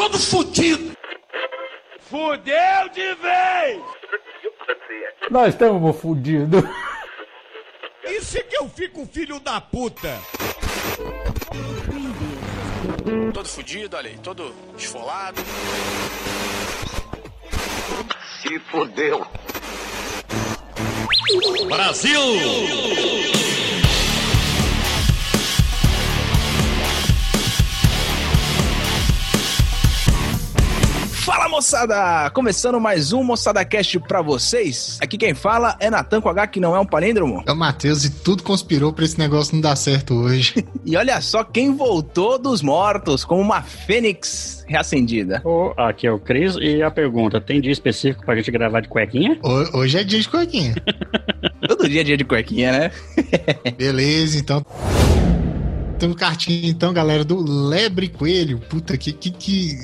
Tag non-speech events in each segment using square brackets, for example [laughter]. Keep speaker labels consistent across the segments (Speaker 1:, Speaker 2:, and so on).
Speaker 1: todo fudido.
Speaker 2: Fudeu de vez!
Speaker 3: Nós estamos fudidos.
Speaker 1: Isso é que eu fico filho da puta.
Speaker 2: Todo fudido, olha aí, todo esfolado.
Speaker 1: Se fudeu.
Speaker 2: Brasil!
Speaker 4: Fala moçada! Começando mais um Moçada Cast pra vocês. Aqui quem fala é Natan com H, que não é um palíndromo.
Speaker 5: É o Matheus e tudo conspirou pra esse negócio não dar certo hoje. [laughs]
Speaker 4: E olha só quem voltou dos mortos, como uma fênix reacendida.
Speaker 6: Ô, aqui é o Cris e a pergunta: tem dia específico pra gente gravar de cuequinha?
Speaker 5: Ho- Hoje é dia de coquinha. [laughs]
Speaker 4: Todo dia é dia de cuequinha, né? [laughs]
Speaker 5: Beleza, então. Temos cartinha, então, galera, do Lebre Coelho. Puta, que. que, que...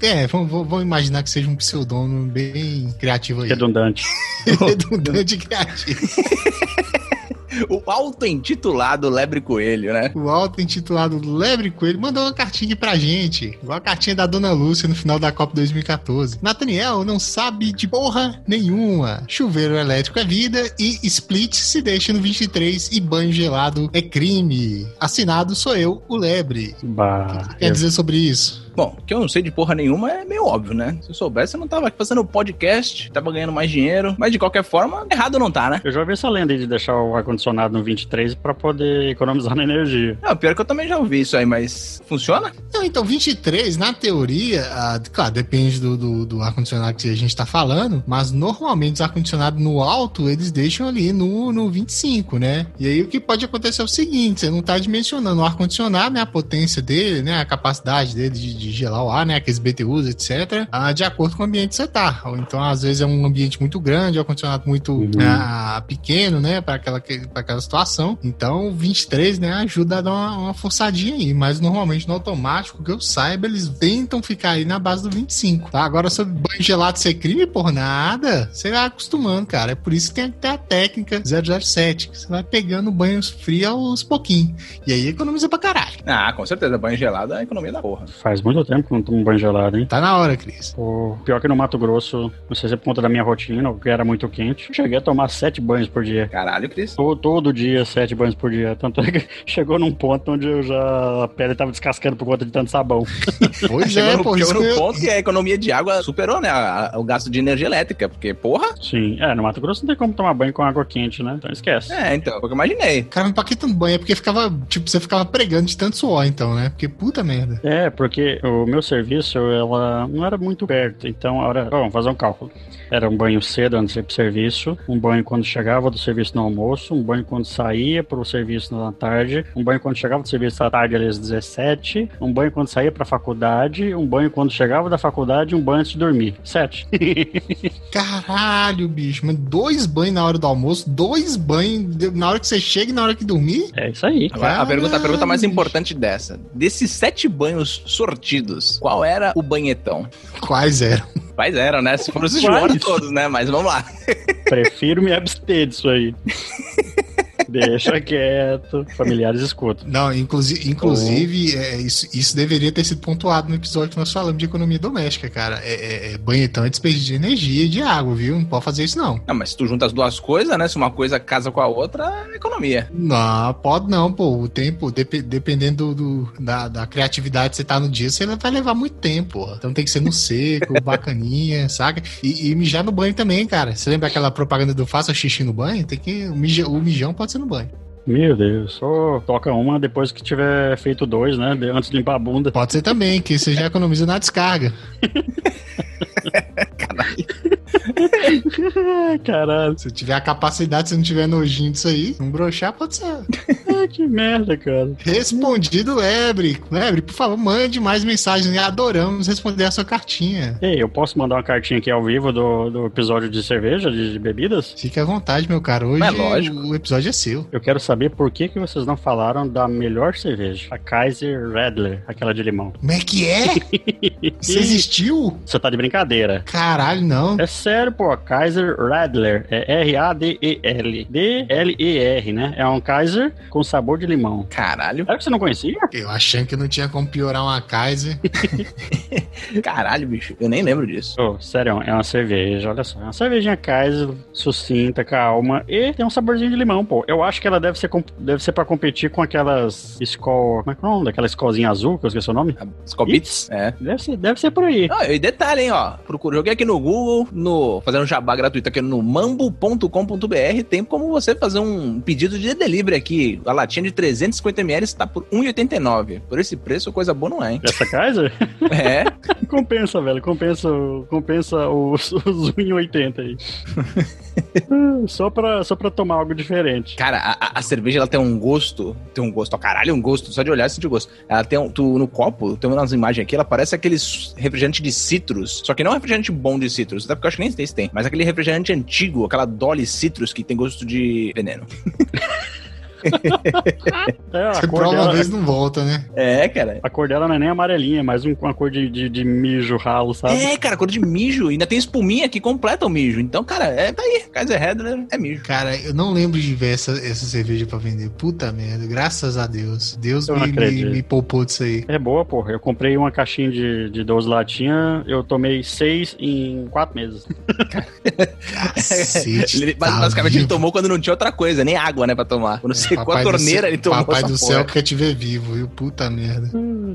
Speaker 5: É, vamos, vamos- imaginar que seja um pseudônimo bem criativo aí.
Speaker 6: Redundante. [laughs]
Speaker 5: Redundante e criativo. [laughs] [laughs]
Speaker 4: O auto-intitulado Lebre Coelho, né?
Speaker 5: O auto-intitulado Lebre Coelho mandou uma cartinha aqui pra gente. Igual a cartinha da Dona Lúcia no final da Copa 2014. Nathaniel não sabe de porra nenhuma. Chuveiro elétrico é vida e split se deixa no 23 e banho gelado é crime. Assinado sou eu, o Lebre.
Speaker 6: Bah.
Speaker 5: Quer dizer sobre isso?
Speaker 4: Bom, que eu não sei de porra nenhuma é meio óbvio, né? Se eu soubesse, eu não tava aqui fazendo podcast, tava ganhando mais dinheiro. Mas de qualquer forma, errado não tá, né?
Speaker 6: Eu já ouvi essa lenda aí de deixar o ar-condicionado no 23 pra poder economizar na energia.
Speaker 4: Não, pior que eu também já ouvi isso aí, mas funciona?
Speaker 5: Não, então 23, na teoria, ah, claro, depende do, do, do ar-condicionado que a gente tá falando, mas normalmente os ar-condicionados no alto, eles deixam ali no, no 25, né? E aí o que pode acontecer é o seguinte, você não tá dimensionando o ar-condicionado, né, a potência dele, né, a capacidade dele de, de gelar o ar, né, aqueles BTUs, etc, ah, de acordo com o ambiente que você tá. Ou então, às vezes, é um ambiente muito grande, ar-condicionado muito
Speaker 6: Uhum.
Speaker 5: ah, pequeno, né, para aquela, pra aquela situação. Então, 23, né, ajuda a dar uma, uma forçadinha aí, mas normalmente no automático, que eu saiba, eles tentam ficar aí na base do 25, tá? Agora, sobre banho gelado ser crime, por nada, você vai acostumando, cara. É por isso que tem que ter a técnica 007, que você vai pegando banhos frios aos pouquinhos. E aí economiza pra caralho.
Speaker 4: Ah, com certeza. Banho gelado é a economia da porra.
Speaker 6: Faz muito tempo que eu não tomo banho gelado, hein?
Speaker 5: Tá na hora, Cris.
Speaker 6: Pô, pior que no Mato Grosso, não sei se é por conta da minha rotina, que era muito quente, cheguei a tomar sete banhos por dia.
Speaker 4: Caralho, Cris.
Speaker 6: Todo, todo dia, sete banhos por dia. Tanto é que [laughs] chegou num ponto onde eu já. A pele tava descascando por conta de tanto sabão. [laughs]
Speaker 5: Pois
Speaker 4: Chegou
Speaker 5: é,
Speaker 4: no,
Speaker 5: pô.
Speaker 4: chegou no ponto que a economia de água superou, né? a- a- o gasto de energia elétrica. Porque, porra.
Speaker 6: Sim, é, no Mato Grosso não tem como tomar banho com água quente, né? Então esquece.
Speaker 4: É, então, o eu imaginei.
Speaker 5: Cara, pra que tanto banho? É porque ficava, tipo, você ficava pregando de tanto suor, então, né? Porque puta merda.
Speaker 6: É, porque o meu serviço, ela não era muito perto, então, a hora, bom, vamos fazer um cálculo. Era um banho cedo antes de ir pro serviço, um banho quando chegava do serviço no almoço, um banho quando saía pro serviço na tarde, um banho quando chegava do serviço à tarde, às 17, um banho quando saía pra faculdade, um banho quando chegava da faculdade, um banho antes de dormir. Sete. [laughs]
Speaker 5: Caralho, bicho. Mas dois banhos na hora do almoço, dois banhos na hora que você chega e na hora que dormir?
Speaker 6: é isso aí.
Speaker 4: Agora, a, pergunta, a pergunta mais importante dessa: desses sete banhos qual era o banhetão?
Speaker 5: Quais eram?
Speaker 4: Quais eram, né? Se foram os
Speaker 6: Quais?
Speaker 4: Todos, né? Mas vamos lá. [laughs]
Speaker 6: Prefiro me abster disso aí. [laughs] Deixa [laughs] quieto. Familiares escutam.
Speaker 5: Não, inclusive, inclusive é, isso, isso deveria ter sido pontuado no episódio que nós falamos de economia doméstica, cara. É, é, é banhetão é desperdício de energia e de água, viu? Não pode fazer isso, não.
Speaker 4: Não, mas se tu junta as duas coisas, né? Se uma coisa casa com a outra, é economia.
Speaker 5: Não, pode não, pô. O tempo, dep- dependendo do, do- da, da criatividade que você tá no dia, você vai levar muito tempo, pô. Então tem que ser no seco, [laughs] bacaninha, saca? E, e mijar no banho também, cara. Você lembra aquela propaganda do faça xixi no banho? Tem que. O, mija- o mijão pode ser no banho.
Speaker 6: Meu Deus. Só toca uma depois que tiver feito dois, né? Antes de limpar a bunda.
Speaker 5: Pode ser também, que você já economiza na descarga. [laughs] [laughs]
Speaker 6: Caralho. [laughs]
Speaker 5: Se tiver a capacidade, se não tiver nojinho disso aí, não broxar, pode ser.
Speaker 6: Ah, que merda, cara.
Speaker 5: Respondido, Lebre. Lebre, por favor, mande mais mensagens. Adoramos responder a sua cartinha.
Speaker 6: Ei, eu posso mandar uma cartinha aqui ao vivo do, do episódio de cerveja, de, de bebidas?
Speaker 5: Fique à vontade, meu cara. Hoje
Speaker 4: É lógico.
Speaker 5: o episódio é seu.
Speaker 6: Eu quero saber por que, que vocês não falaram da melhor cerveja, a Kaiser Redler, aquela de limão.
Speaker 5: Como é que é? [laughs] Isso existiu?
Speaker 6: Você tá de brincadeira.
Speaker 5: Caralho, não.
Speaker 6: É sério, pô. Kaiser Radler. É R-A-D-E-L. D-L-E-R, né? É um Kaiser com sabor de limão.
Speaker 4: Caralho.
Speaker 6: Será que você não conhecia?
Speaker 5: Eu achando que não tinha como piorar uma Kaiser. [laughs]
Speaker 4: Caralho, bicho. Eu nem lembro disso.
Speaker 6: Ô, sério, é uma cerveja, olha só. É uma cervejinha Kaiser, sucinta, calma. E tem um saborzinho de limão, pô. Eu acho que ela deve ser, deve ser pra competir com aquelas Skol. Como é que é o nome? Daquela Skolzinha azul, que eu esqueci o nome.
Speaker 4: Scopits? É.
Speaker 6: Deve ser, deve ser por aí.
Speaker 4: Ah, e detalhe, hein, ó. Joguei aqui no Google, no, fazendo um jabá gratuito aqui no mambo.com.br. Tem como você fazer um pedido de delivery aqui. A latinha de 350ml está por R$ 1,89. Por esse preço, coisa boa não é, hein?
Speaker 6: Essa Kaiser? [laughs]
Speaker 4: É. [laughs]
Speaker 6: compensa, velho. Compensa, compensa os, [laughs] os 1,80 aí. Só, pra, só pra tomar algo diferente.
Speaker 4: Cara, a, a- cerveja ela tem um gosto. Tem um gosto, ó, caralho, um gosto. Só de olhar, sente gosto. Ela tem um. Tu, no copo, tem umas imagens aqui, ela parece aqueles refrigerante de citrus. Só que não é refrigerante bom de citrus, até porque eu acho que nem se tem. Mas aquele refrigerante antigo, aquela Dolly Citrus que tem gosto de veneno. [laughs] [laughs]
Speaker 6: É, a
Speaker 5: Você
Speaker 6: cor,
Speaker 5: prova uma
Speaker 6: dela,
Speaker 5: vez não volta, né?
Speaker 4: É, cara.
Speaker 6: a cor dela não é nem amarelinha, é mais um- uma cor de, de, de mijo ralo, sabe?
Speaker 4: É, cara, cor de mijo. Ainda tem espuminha que completa o mijo. Então, cara, é tá aí. Kaiser Redler é mijo.
Speaker 5: Cara, eu não lembro de ver essa, essa cerveja pra vender. Puta merda, graças a Deus. Deus me, me, me poupou disso aí.
Speaker 6: É boa, porra. Eu comprei uma caixinha de, de 12 latinhas, eu tomei seis em quatro meses. [laughs]
Speaker 5: Cacete,
Speaker 4: Ele,
Speaker 5: tá
Speaker 4: basicamente, ele tomou quando não tinha outra coisa, nem água, né, pra tomar. Quando secou a
Speaker 5: Papai do
Speaker 4: torneira,
Speaker 5: céu-
Speaker 4: ele tomou
Speaker 5: Papai do
Speaker 4: porra.
Speaker 5: céu quer te ver vivo, viu? Puta merda.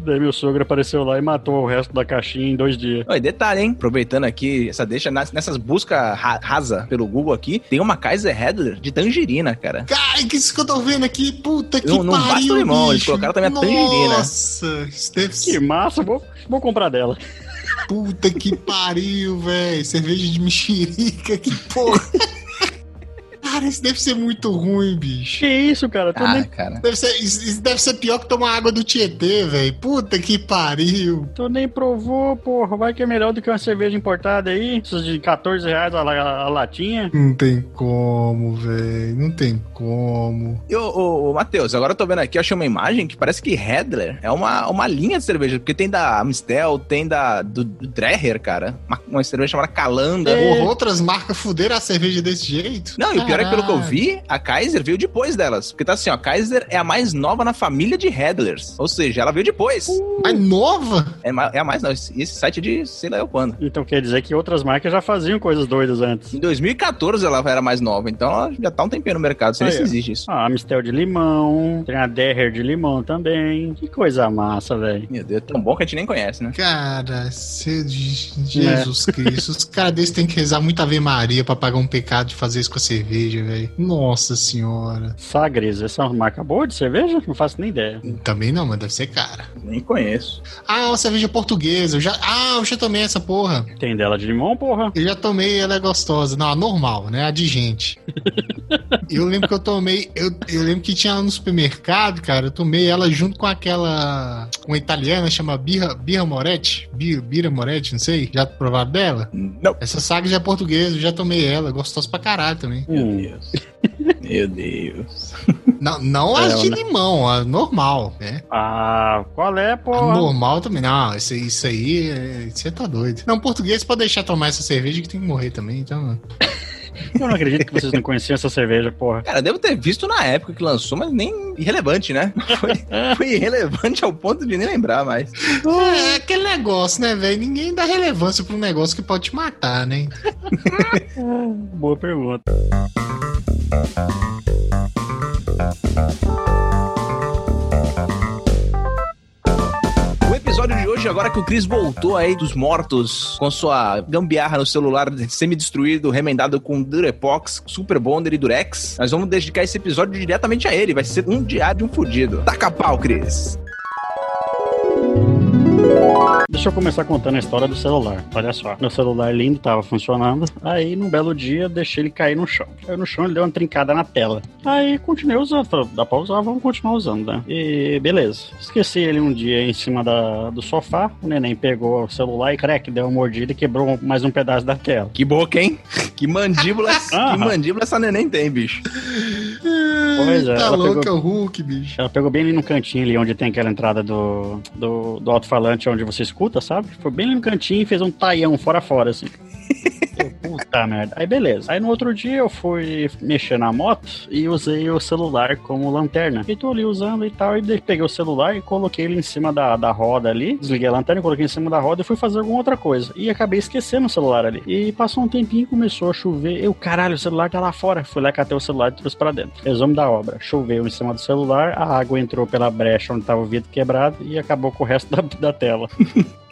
Speaker 6: Daí meu sogro apareceu lá e matou o resto da caixinha em dois dias.
Speaker 4: E detalhe, hein? Aproveitando aqui essa deixa, nessas buscas ra rasa pelo Google aqui, tem uma Kaiser Redler de tangerina, cara.
Speaker 5: Cara, que isso que eu tô vendo aqui? Puta que
Speaker 4: Não- não
Speaker 5: pariu,
Speaker 4: basta o limão, eles colocaram também a tangerina.
Speaker 5: Nossa, deve
Speaker 6: Que massa, vou, vou comprar dela.
Speaker 5: Puta que pariu, velho. Cerveja de mexerica, que porra. [laughs] Cara, isso deve ser muito ruim, bicho.
Speaker 6: Que isso, cara?
Speaker 4: Ah,
Speaker 6: nem,
Speaker 4: cara.
Speaker 5: Deve ser, isso isso deve ser pior que tomar água do Tietê, velho. Puta que pariu.
Speaker 6: tu nem provou, porra. Vai que é melhor do que uma cerveja importada aí. Essas de 14 reais a, la- a latinha.
Speaker 5: Não tem como, velho. Não tem como.
Speaker 4: E, ô, ô, ô, Matheus, agora eu tô vendo aqui, eu achei uma imagem que parece que Redler é uma, uma linha de cerveja, porque tem da Amstel, tem da do, do Dreher, cara. Uma, uma cerveja chamada Calanda.
Speaker 6: É.
Speaker 5: Porra, outras marcas fuderam a cerveja desse jeito?
Speaker 4: Não, e o pior é que pelo que eu
Speaker 5: Caralho.
Speaker 4: vi, a Kaiser veio depois delas. Porque tá assim, ó, a Kaiser é a mais nova na família de Redlers. Ou seja, ela veio depois.
Speaker 5: Mas nova?
Speaker 4: É, é a mais nova. Esse esse site é de sei lá eu quando.
Speaker 6: Então quer dizer que outras marcas já faziam coisas doidas antes.
Speaker 4: Em 2014 ela era mais nova, então ela já tá um tempinho no mercado. Sei nem
Speaker 6: Aí,
Speaker 4: se existe isso.
Speaker 6: A Amistel de limão, tem a Derrer de limão também. Que coisa massa, velho.
Speaker 4: Meu Deus, é tão bom que a gente nem conhece, né?
Speaker 5: Cara, cê- Jesus Cristo. Os caras desses têm que rezar muita Ave Maria pra pagar um pecado de fazer isso com a cerveja, velho. Nossa senhora.
Speaker 6: Sagres, essa é uma marca boa de cerveja? Não faço nem ideia.
Speaker 5: Também não, mas deve ser cara.
Speaker 4: Nem conheço.
Speaker 5: Ah, uma cerveja portuguesa. Eu já... Ah, eu já tomei essa porra.
Speaker 6: Tem dela de limão, porra?
Speaker 5: Eu já tomei, ela é gostosa. Não, a normal, né? A de gente. [laughs] eu lembro que eu tomei. Eu, eu lembro que tinha ela no supermercado, cara. Eu tomei ela junto com aquela. Uma italiana chama Birra, Birra Moretti. Birra, Birra Moretti, não sei. Já provaram dela?
Speaker 4: Não.
Speaker 5: Essa saga já é portuguesa, eu já tomei ela. Gostosa pra caralho também.
Speaker 4: Meu
Speaker 6: Hum.
Speaker 4: Deus. Meu Deus.
Speaker 5: Não, não as
Speaker 6: É,
Speaker 5: de
Speaker 6: né?
Speaker 5: limão, a normal, né?
Speaker 6: Ah, qual é,
Speaker 5: A
Speaker 6: porra?
Speaker 5: normal também. Não, isso, aí- isso aí, é- você tá doido. Não, português pode deixar tomar essa cerveja que tem que morrer também, então. [laughs]
Speaker 6: Eu não acredito que vocês não conheciam essa cerveja, porra.
Speaker 4: Cara, devo ter visto na época que lançou, mas nem irrelevante, né? Foi, foi irrelevante ao ponto de nem lembrar mais.
Speaker 5: É aquele negócio, né, velho? Ninguém dá relevância pra um negócio que pode te matar, né? [laughs]
Speaker 6: Boa pergunta.
Speaker 4: Episódio de hoje, agora que o Chris voltou aí dos mortos com sua gambiarra no celular semi-destruído, remendado com Durepox, Super Bonder e Durex, nós vamos dedicar esse episódio diretamente a ele. Vai ser um diário de um fudido. Taca pau, Chris.
Speaker 6: Deixa eu começar contando a história do celular. Olha só, meu celular lindo tava funcionando. Aí, num belo dia, deixei ele cair no chão. Caiu no chão, ele deu uma trincada na tela. Aí, continuei usando. Falei, dá pra usar, vamos continuar usando, né? E beleza. Esqueci ele um dia em cima da, do sofá. O neném pegou o celular e, crack, deu uma mordida e quebrou mais um pedaço da tela.
Speaker 4: Que boca, hein? Que mandíbula, [laughs] que mandíbula essa neném tem, bicho.
Speaker 6: Pois é,
Speaker 5: tá
Speaker 6: ela
Speaker 5: louco,
Speaker 6: pegou-
Speaker 5: é o Hulk, bicho.
Speaker 6: Ela pegou bem ali no cantinho ali onde tem aquela entrada do, do, do alto-falante onde você escuta, sabe? Foi bem no cantinho e fez um taião fora fora, assim. [laughs] Puta merda. Aí beleza. Aí no outro dia eu fui mexer na moto e usei o celular como lanterna. E tô ali usando e tal. E peguei o celular e coloquei ele em cima da, da roda ali. Desliguei a lanterna, coloquei em cima da roda e fui fazer alguma outra coisa. E acabei esquecendo o celular ali. E passou um tempinho, começou a chover. Eu, caralho, o celular tá lá fora. Fui lá, catei o celular e trouxe pra dentro. Resumo da obra. Choveu em cima do celular, a água entrou pela brecha onde tava o vidro quebrado e acabou com o resto da, da tela. [laughs]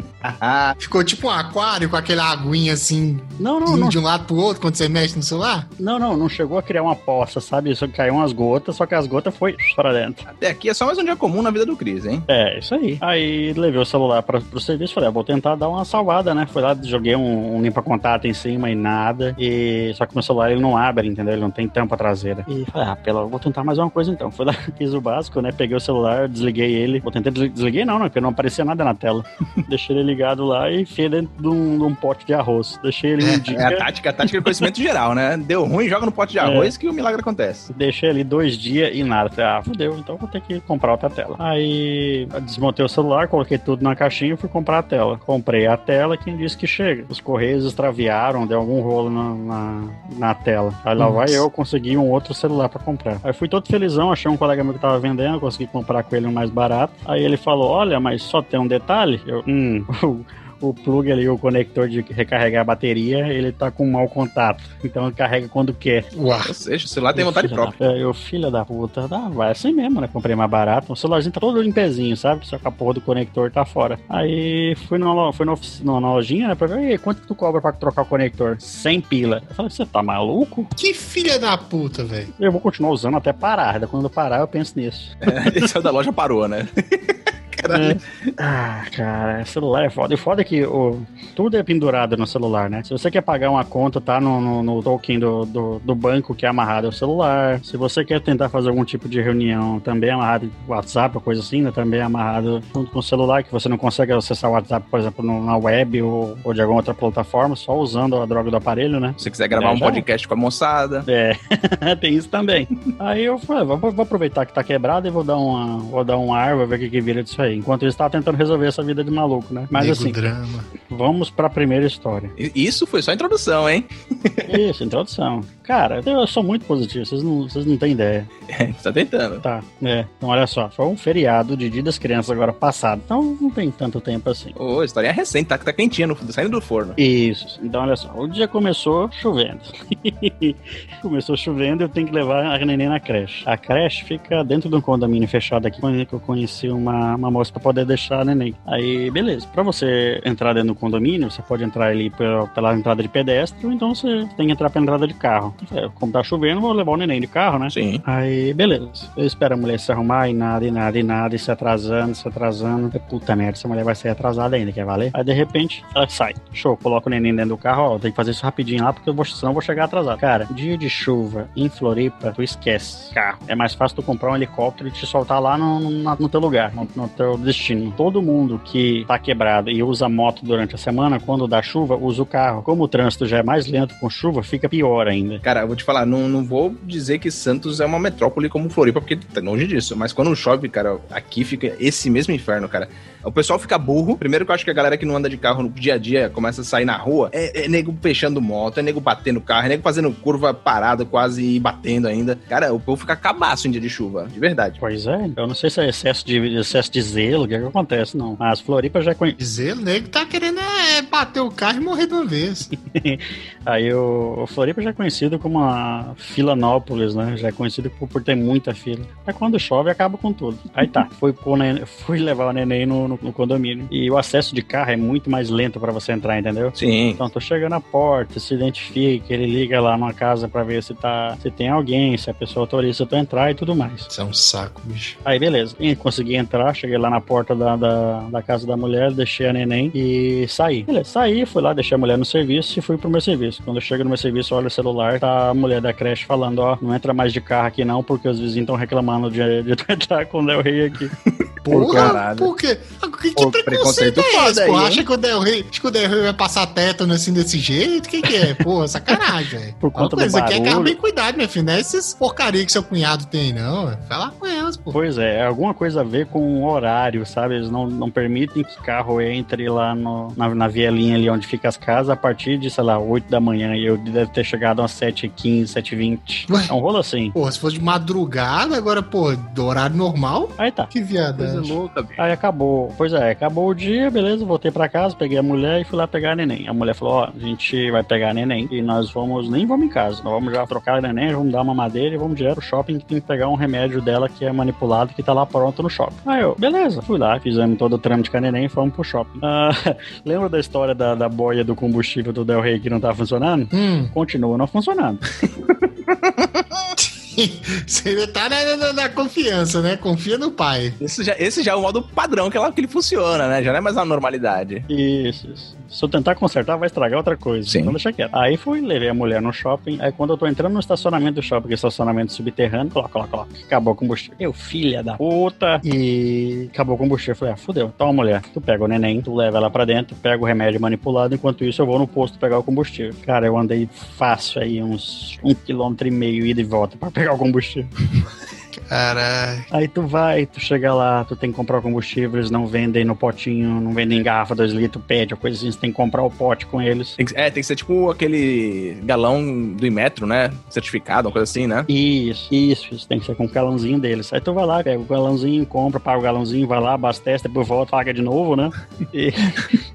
Speaker 5: Ficou tipo um aquário com aquela aguinha assim,
Speaker 6: Não, não, não.
Speaker 5: De um lado pro outro quando você mexe no celular?
Speaker 6: Não, não, não chegou a criar uma poça, sabe? Só caiu umas gotas, só que as gotas foi para dentro.
Speaker 4: Até aqui é só mais um dia comum na vida do Cris, hein?
Speaker 6: É, isso aí. Aí levei o celular para pro serviço, falei, ah, vou tentar dar uma salvada, né? Fui lá, joguei um, um limpa-contato em cima e nada. E só que meu celular ele não abre, entendeu? Ele não tem tampa traseira. E falei, ah, pela, vou tentar mais uma coisa então. Fui lá, [laughs] fiz o básico, né? Peguei o celular, desliguei ele. Vou tentar desli- desliguei não, né? Porque não aparecia nada na tela. [laughs] Deixei ele ligado lá e enfiei dentro de um, de um pote de arroz. Deixei ele um dia.
Speaker 4: É a tática, tática de conhecimento [laughs] geral, né? Deu ruim, joga no pote de arroz que o milagre acontece.
Speaker 6: Deixei ali dois dias e nada. Falei, ah, fodeu, então vou ter que comprar outra tela. Aí desmontei o celular, coloquei tudo na caixinha e fui comprar a tela. Comprei a tela, quem disse que chega? Os correios extraviaram, deu algum rolo na, na, na tela. Aí lá vai
Speaker 5: Nossa.
Speaker 6: eu consegui um outro celular pra comprar. Aí fui todo felizão, achei um colega meu que tava vendendo, consegui comprar com ele um mais barato. Aí ele falou: Olha, mas só tem um detalhe. Eu, hum. [laughs] O plug ali, o conector de recarregar a bateria, ele tá com mau contato. Então ele carrega quando quer.
Speaker 5: Uau.
Speaker 4: Ou seja, o celular tem vontade
Speaker 6: Filha
Speaker 4: própria.
Speaker 6: da- Eu, filho da puta, tá, vai assim mesmo, né? Comprei mais barato. O celularzinho tá todo limpezinho, sabe? Só que a porra do conector tá fora. Aí fui, lo- fui na, lojinha, né? Pra ver, "E quanto que tu cobra pra trocar o conector? 100 pila. Eu falei, você tá maluco?
Speaker 5: Que filha da puta, velho.
Speaker 6: Eu vou continuar usando até parar. Quando eu parar, eu penso nisso. [laughs]
Speaker 4: Esse é o da loja parou, né? [laughs] Caralho.
Speaker 6: Ah, cara, celular é foda. E o foda é que o, tudo é pendurado no celular, né? Se você quer pagar uma conta, tá no, no, no token do, do, do banco que é amarrado ao celular. Se você quer tentar fazer algum tipo de reunião, também é amarrado em WhatsApp ou coisa assim, né? Também é amarrado junto com o celular, que você não consegue acessar o WhatsApp, por exemplo, no- na web ou, ou de alguma outra plataforma, só usando a droga do aparelho, né?
Speaker 4: Se você quiser gravar
Speaker 6: É,
Speaker 4: um
Speaker 6: já.
Speaker 4: podcast com a moçada.
Speaker 6: É, [laughs] tem isso também. Aí eu falei, vou, vou aproveitar que tá quebrado e vou dar uma, vou dar um ar, vou ver o que, que vira disso aí. Enquanto isso, tava tentando resolver essa vida de maluco, né? Mas
Speaker 5: Nego
Speaker 6: assim,
Speaker 5: drama.
Speaker 6: vamos pra primeira história.
Speaker 4: Isso foi só a introdução, hein? [laughs]
Speaker 6: Isso, introdução. Cara, eu sou muito positivo, vocês não, vocês não têm ideia.
Speaker 4: Você tá tentando.
Speaker 6: Tá, é. Então olha só, foi um feriado de Dia das Crianças agora passado, então não tem tanto tempo assim.
Speaker 4: Ô, historinha recente, tá, tá quentinha, no- saindo do forno.
Speaker 6: Isso. Então, olha só. O dia começou chovendo. [laughs] começou chovendo, eu tenho que levar a neném na creche. A creche fica dentro de um condomínio fechado aqui, onde que eu conheci uma, uma moça para poder deixar neném. Aí, beleza. Para você entrar dentro do condomínio, você pode entrar ali pela, pela entrada de pedestre, ou então você tem que entrar pela entrada de carro. Falei, Como tá chovendo, vou levar o neném de carro, né?
Speaker 4: Sim.
Speaker 6: Aí, beleza. Eu espero a mulher se arrumar e nada, e nada, e nada, e se atrasando, se atrasando. Puta merda, essa mulher vai sair atrasada ainda, quer valer? Aí, de repente, ela sai. Show, coloca o neném dentro do carro, ó, tem que fazer isso rapidinho lá, porque eu vou, senão eu vou chegar atrasado. Cara, dia de chuva em Floripa, tu esquece. Carro. É mais fácil tu comprar um helicóptero e te soltar lá no, no, no teu lugar, no, no teu destino. Todo mundo que tá quebrado e usa moto durante a semana, quando dá chuva, usa o carro. Como o trânsito já é mais lento com chuva, fica pior ainda.
Speaker 4: Cara, eu vou te falar, não, não vou dizer que Santos é uma metrópole como Floripa, porque tá longe disso. Mas quando chove, cara, aqui fica esse mesmo inferno, cara. O pessoal fica burro. Primeiro que eu acho que a galera que não anda de carro no dia a dia começa a sair na rua. É, é nego fechando moto, é nego batendo carro, é nego fazendo curva parada quase e batendo ainda. Cara, o povo fica cabaço em dia de chuva, de verdade.
Speaker 6: Pois é, eu não sei se é excesso de, excesso de zelo, o que, é que acontece, não. Mas Floripa já é conhe...
Speaker 5: Dizer, o nego tá querendo é, bater o carro e morrer de uma vez. [laughs]
Speaker 6: Aí o, o Floripa já é conhecido como a Filanópolis, né? Já é conhecido por, por ter muita fila. Aí quando chove, acaba com tudo. Aí tá, [laughs] fui, neném- fui levar o neném no, no- no condomínio. E o acesso de carro é muito mais lento pra você entrar, entendeu?
Speaker 4: Sim.
Speaker 6: Então, tô chegando à porta, se identifica, ele liga lá numa casa pra ver se tá, se tem alguém, se a pessoa autoriza pra entrar e tudo mais.
Speaker 5: Isso é um saco, bicho.
Speaker 6: Aí, beleza. E consegui entrar, cheguei lá na porta da, da, da casa da mulher, deixei a neném e saí. Beleza, saí, fui lá, deixei a mulher no serviço e fui pro meu serviço. Quando eu chego no meu serviço, olho o celular, tá a mulher da creche falando, ó, não entra mais de carro aqui não, porque os vizinhos estão reclamando de, de [laughs] entrar com o Del Rey aqui.
Speaker 5: Porra,
Speaker 4: caralho.
Speaker 5: por quê? Ah, Que, que
Speaker 4: Pô,
Speaker 5: preconceito,
Speaker 4: preconceito
Speaker 5: é esse, pô? Acha que o Del Rey, acha que o Del Rey vai passar tétano assim desse jeito? O que que é? Pô, sacanagem, velho.
Speaker 6: Por conta do
Speaker 5: Isso aqui é carro
Speaker 6: barulho.
Speaker 5: bem cuidado, meu filho. Não é esses porcaria que seu cunhado tem, não. lá com elas, pô.
Speaker 6: Pois é, é alguma coisa a ver com o horário, sabe? Eles não, não permitem que carro entre lá no, na, na vielinha ali onde fica as casas a partir de, sei lá, 8 da manhã. E eu deve ter chegado às 7h15, 7h20.
Speaker 5: Ué?
Speaker 6: É um rolo assim.
Speaker 5: Porra, se fosse de madrugada, agora, pô, do horário normal,
Speaker 6: Aí tá.
Speaker 5: que
Speaker 4: Coisa
Speaker 5: viadagem.
Speaker 4: louca, bicho.
Speaker 6: Aí acabou. Pois é, acabou o dia, beleza, voltei pra casa, peguei a mulher e fui lá pegar a neném. A mulher falou, ó, a gente vai pegar a neném e nós vamos, nem vamos em casa, nós vamos já trocar a neném, vamos dar uma madeira e vamos direto ao shopping que tem que pegar um remédio dela que é manipulado que tá lá pronto no shopping. Aí eu, beleza, fui lá, fizemos todo o trâmite com a neném e fomos pro shopping. Ah, [laughs] lembra da história da, da boia do combustível do Del Rey que não tá funcionando?
Speaker 5: Hum,
Speaker 6: Continua não funcionando. [laughs] [laughs]
Speaker 5: você tá na, na- na confiança, né? Confia no pai.
Speaker 4: Esse já, esse já é o modo padrão que, ela, que ele funciona, né? Já não é mais uma normalidade.
Speaker 6: Isso, isso. Se eu tentar consertar, vai estragar outra coisa.
Speaker 4: Sim.
Speaker 6: Então deixa quieto. Aí fui, levei a mulher no shopping. Aí quando eu tô entrando no estacionamento do shopping, que é estacionamento subterrâneo, coloca, coloca, coloca. Acabou o combustível. Eu, filha da puta. E acabou o combustível. Eu falei, ah, fudeu. Então, mulher, tu pega o neném, tu leva ela pra dentro, pega o remédio manipulado. Enquanto isso, eu vou no posto pegar o combustível. Cara, eu andei fácil aí, uns um quilômetro e meio ida e volta pra pegar o combustível. [laughs]
Speaker 5: Caralho.
Speaker 6: Aí tu vai, tu chega lá, tu tem que comprar o combustível, eles não vendem no potinho, não vendem em garrafa 2 litros, pede, ou coisa assim, você tem que comprar o pote com eles.
Speaker 4: Tem que, é, tem que ser tipo aquele galão do Imetro, né? Certificado, uma coisa assim, né?
Speaker 6: Isso, isso, isso, tem que ser com o galãozinho deles. Aí tu vai lá, pega o galãozinho, compra, paga o galãozinho, vai lá, abastece, depois volta, paga de novo, né? [laughs] E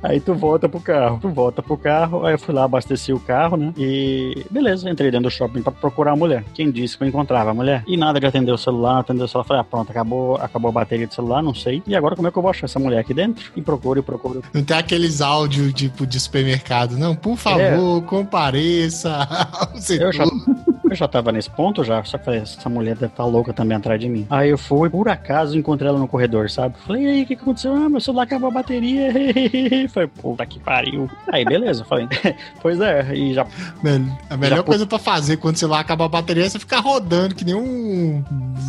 Speaker 6: aí tu volta pro carro. Tu volta pro carro, aí eu fui lá, abasteci o carro, né? E beleza, entrei dentro do shopping pra procurar a mulher. Quem disse que eu encontrava a mulher? E nada de atender o celular, atender o celular. Falei, ah, pronto, acabou, acabou a bateria do celular, não sei. E agora como é que eu vou achar essa mulher aqui dentro? E procuro, e procuro.
Speaker 5: Não tem aqueles áudios tipo de supermercado, não. Por favor, compareça [laughs] ao
Speaker 6: Eu já, eu já tava nesse ponto já, só que falei, essa mulher deve estar louca também atrás de mim. Aí eu fui, por acaso, encontrei ela no corredor, sabe? Falei, e aí, o que, que aconteceu? Ah, meu celular acabou a bateria. [laughs] falei, puta que pariu. Aí, beleza, falei, [laughs] pois é, e já.
Speaker 5: Mano, a melhor
Speaker 6: Já
Speaker 5: coisa pra fazer quando você vai acabar a bateria é você ficar rodando que nem um.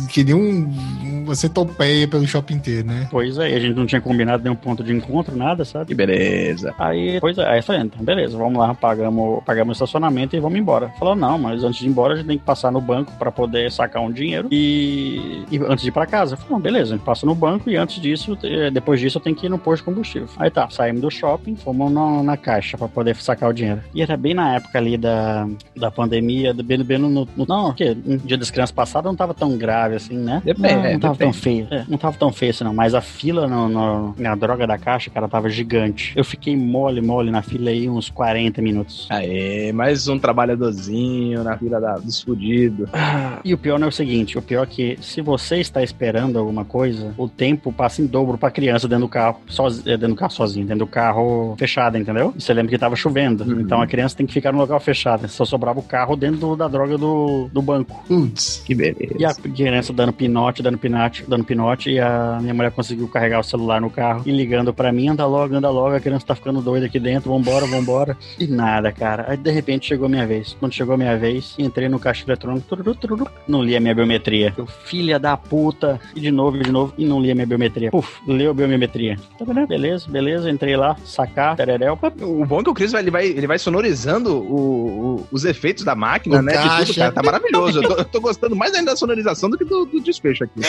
Speaker 5: Que nem um. Você topeia pelo shopping inteiro, né?
Speaker 6: Pois é, a gente não tinha combinado nenhum ponto de encontro, nada, sabe?
Speaker 4: Que beleza.
Speaker 6: Aí, pois é, aí eu falei, então, beleza, vamos lá, pagamos, pagamos o estacionamento e vamos embora. Falou, não, mas antes de ir embora a gente tem que passar no banco pra poder sacar um dinheiro e, e antes de ir pra casa. Eu falei, não, beleza, a gente passa no banco e antes disso, depois disso eu tenho que ir no posto de combustível. Aí tá, saímos do shopping, fomos na, na caixa pra poder sacar o dinheiro. E era bem na época ali da, da pandemia, do- bem, bem no, no, no- Não, o quê? No dia das crianças passado não tava tão grave assim, né?
Speaker 4: Depende,
Speaker 6: Não,
Speaker 4: é,
Speaker 6: não tava tão
Speaker 4: depende.
Speaker 6: feio. É, não tava tão feio assim, não. Mas a fila no, no- na droga da caixa, cara, tava gigante. Eu fiquei mole, mole na fila aí uns 40 minutos.
Speaker 4: Aê, mais um trabalhadorzinho na fila da, dos fudidos.
Speaker 6: E o pior não é o seguinte: o pior é que se você está esperando alguma coisa, o tempo passa em dobro pra criança dentro do carro, sozi- eh, dentro do carro sozinho, dentro do carro fechado, entendeu? E você lembra que tava chovendo.
Speaker 4: Uhum.
Speaker 6: Então a criança tem que ficar no local fechado. Só sobrava o carro dentro do- da droga do, do banco.
Speaker 5: Putz.
Speaker 4: Que beleza.
Speaker 6: E a criança dando pinote, dando pinote, dando pinote, e a minha mulher conseguiu carregar o celular no carro e ligando pra mim, anda logo, anda logo, a criança tá ficando doida aqui dentro, vambora, vambora. E nada, cara. Aí de repente chegou a minha vez. Quando chegou a minha vez, entrei no caixa eletrônico, tururu, tururu, não li a minha biometria. Eu, filha da puta, e de novo, e de novo, e não li a minha biometria. Puf, leu a biometria. Tá beleza, beleza, beleza, entrei lá, sacar, tereréu,
Speaker 4: O bom é que o Chris vai, ele vai, ele vai sonorizando o- o- os efeitos da máquina,
Speaker 5: O
Speaker 4: né? De
Speaker 5: caixa.
Speaker 4: tudo, cara. Tá maravilhoso. Eu tô, eu tô gostando mais ainda da sonorização do que do, do desfecho aqui.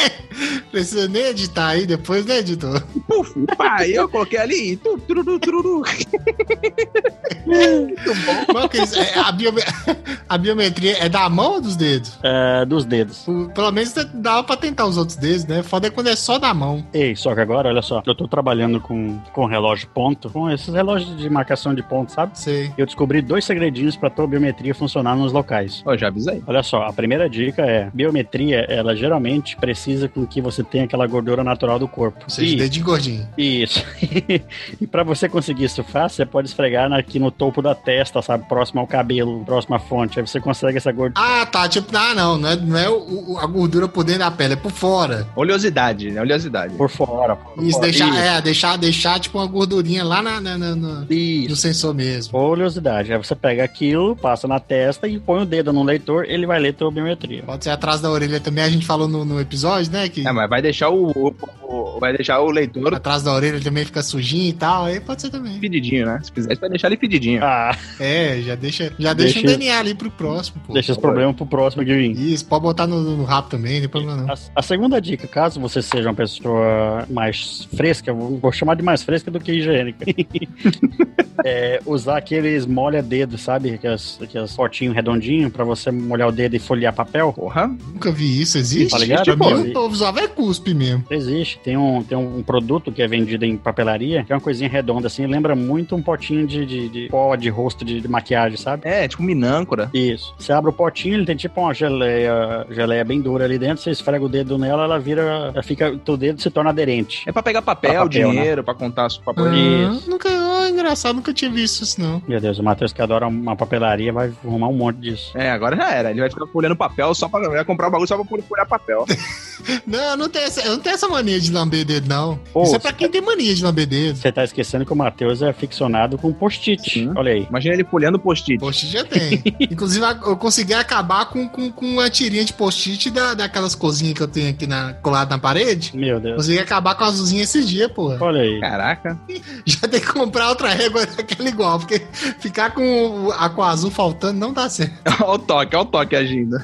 Speaker 5: Precisa nem editar aí depois, né, editor?
Speaker 4: Puf, pá, eu coloquei ali. Tu, tururu, tururu. [laughs] Muito bom.
Speaker 5: Qual que é isso? É, a, biome- [laughs] a biometria é da mão ou dos dedos?
Speaker 6: é, dos dedos.
Speaker 5: O- Pelo menos dava pra tentar os outros dedos, né? Foda é quando é só da mão.
Speaker 6: Ei, só que agora, olha só, eu tô trabalhando com, com relógio ponto, com esses relógios de marcação de ponto, sabe?
Speaker 5: Sei.
Speaker 6: Eu descobri dois segredinhos pra tua biometria funcionar nos locais.
Speaker 4: Ó, já avisei.
Speaker 6: Olha só, a primeira dica é: biometria, ela geralmente precisa com que você tenha aquela gordura natural do corpo.
Speaker 5: Ou seja,
Speaker 6: E-
Speaker 5: dedinho gordinho.
Speaker 6: isso. [laughs] e pra você conseguir isso fácil, você pode esfregar aqui no topo da testa, sabe? Próximo ao cabelo, próximo à fonte. Aí você consegue essa gordura.
Speaker 5: Ah, tá. Tipo, ah, não. Não é, não é o- o- a gordura por dentro da pele, é por fora.
Speaker 4: Oleosidade, né? Oleosidade.
Speaker 6: Por fora. Por
Speaker 5: Isso,
Speaker 6: fora.
Speaker 5: deixar,
Speaker 6: Isso.
Speaker 5: é, deixar, deixar, tipo, uma gordurinha lá na, na- na- no sensor mesmo.
Speaker 6: Oleosidade. Aí você pega aquilo, passa na testa e põe o dedo no leitor, ele vai ler tua biometria.
Speaker 5: Pode ser atrás da orelha também, a gente falou no, no episódio, né? Que
Speaker 4: É, mas vai deixar o, o- o- vai deixar o leitor
Speaker 5: atrás da orelha também fica sujinho e tal. Aí pode ser também.
Speaker 4: pedidinho, né? Se quiser, você vai deixar ele pedidinho.
Speaker 6: Ah,
Speaker 5: É, já deixa, já deixa,
Speaker 6: Deixa-
Speaker 5: o DNA ali pro próximo, pô.
Speaker 6: deixa esse problema pro próximo vir.
Speaker 5: Isso, pode botar no, no rabo também, não tem problema não.
Speaker 6: A, a segunda dica, caso você seja uma pessoa mais fresca, vou, chamar de mais fresca do que higiênica, [laughs] é usar aqueles molha-dedo, sabe? Aqueles, aqueles potinhos redondinhos pra você molhar o dedo e folhear papel.
Speaker 4: Porra.
Speaker 5: Nunca vi isso, existe?
Speaker 6: Tá ligado?
Speaker 5: Pra
Speaker 6: Pô,
Speaker 5: mim, o povo usava é cuspe mesmo.
Speaker 6: Existe, tem um, tem um produto que é vendido em papelaria, que é uma coisinha redonda assim, lembra muito um potinho de, de, de pó de rosto de, de maquiagem, sabe?
Speaker 4: É, tipo minâncora.
Speaker 6: Isso. Você abre o potinho, ele tem tipo uma geleia, geleia bem dura ali dentro, você esfrega o dedo nela, ela vira, ela fica, o teu dedo se torna aderente.
Speaker 4: É pra pegar papel,
Speaker 6: Pra papel,
Speaker 4: dinheiro, pra contar os papel.
Speaker 5: Ah,
Speaker 6: Isso.
Speaker 5: nunca, ah, engraçado, nunca tinha visto isso não.
Speaker 6: Meu Deus, o Matheus que adora uma papelaria vai arrumar um monte disso.
Speaker 4: É, agora já era. Ele vai ficar folhando papel só pra. Vai comprar o bagulho só pra folhar papel. [laughs]
Speaker 5: Não, não tem essa, eu não tenho essa mania de lamber dedo, não.
Speaker 6: Pô,
Speaker 5: isso é pra quem tem mania de lamber dedo.
Speaker 6: Você tá esquecendo que o Matheus é ficcionado com post-it.
Speaker 4: Sim.
Speaker 6: Olha aí.
Speaker 4: Imagina ele folhando post-it.
Speaker 5: Post-it já tem. [laughs] Inclusive, eu consegui acabar com, com, com uma tirinha de post-it da, daquelas cozinhas que eu tenho aqui na, colada na parede.
Speaker 6: Meu Deus.
Speaker 5: Consegui acabar com a azulzinha esses dias, pô.
Speaker 6: Olha aí.
Speaker 4: Caraca. [laughs]
Speaker 5: Já tem que comprar outra régua [laughs] daquela igual, porque ficar com a com a azul faltando não dá certo.
Speaker 4: Olha o toque, olha o toque agindo.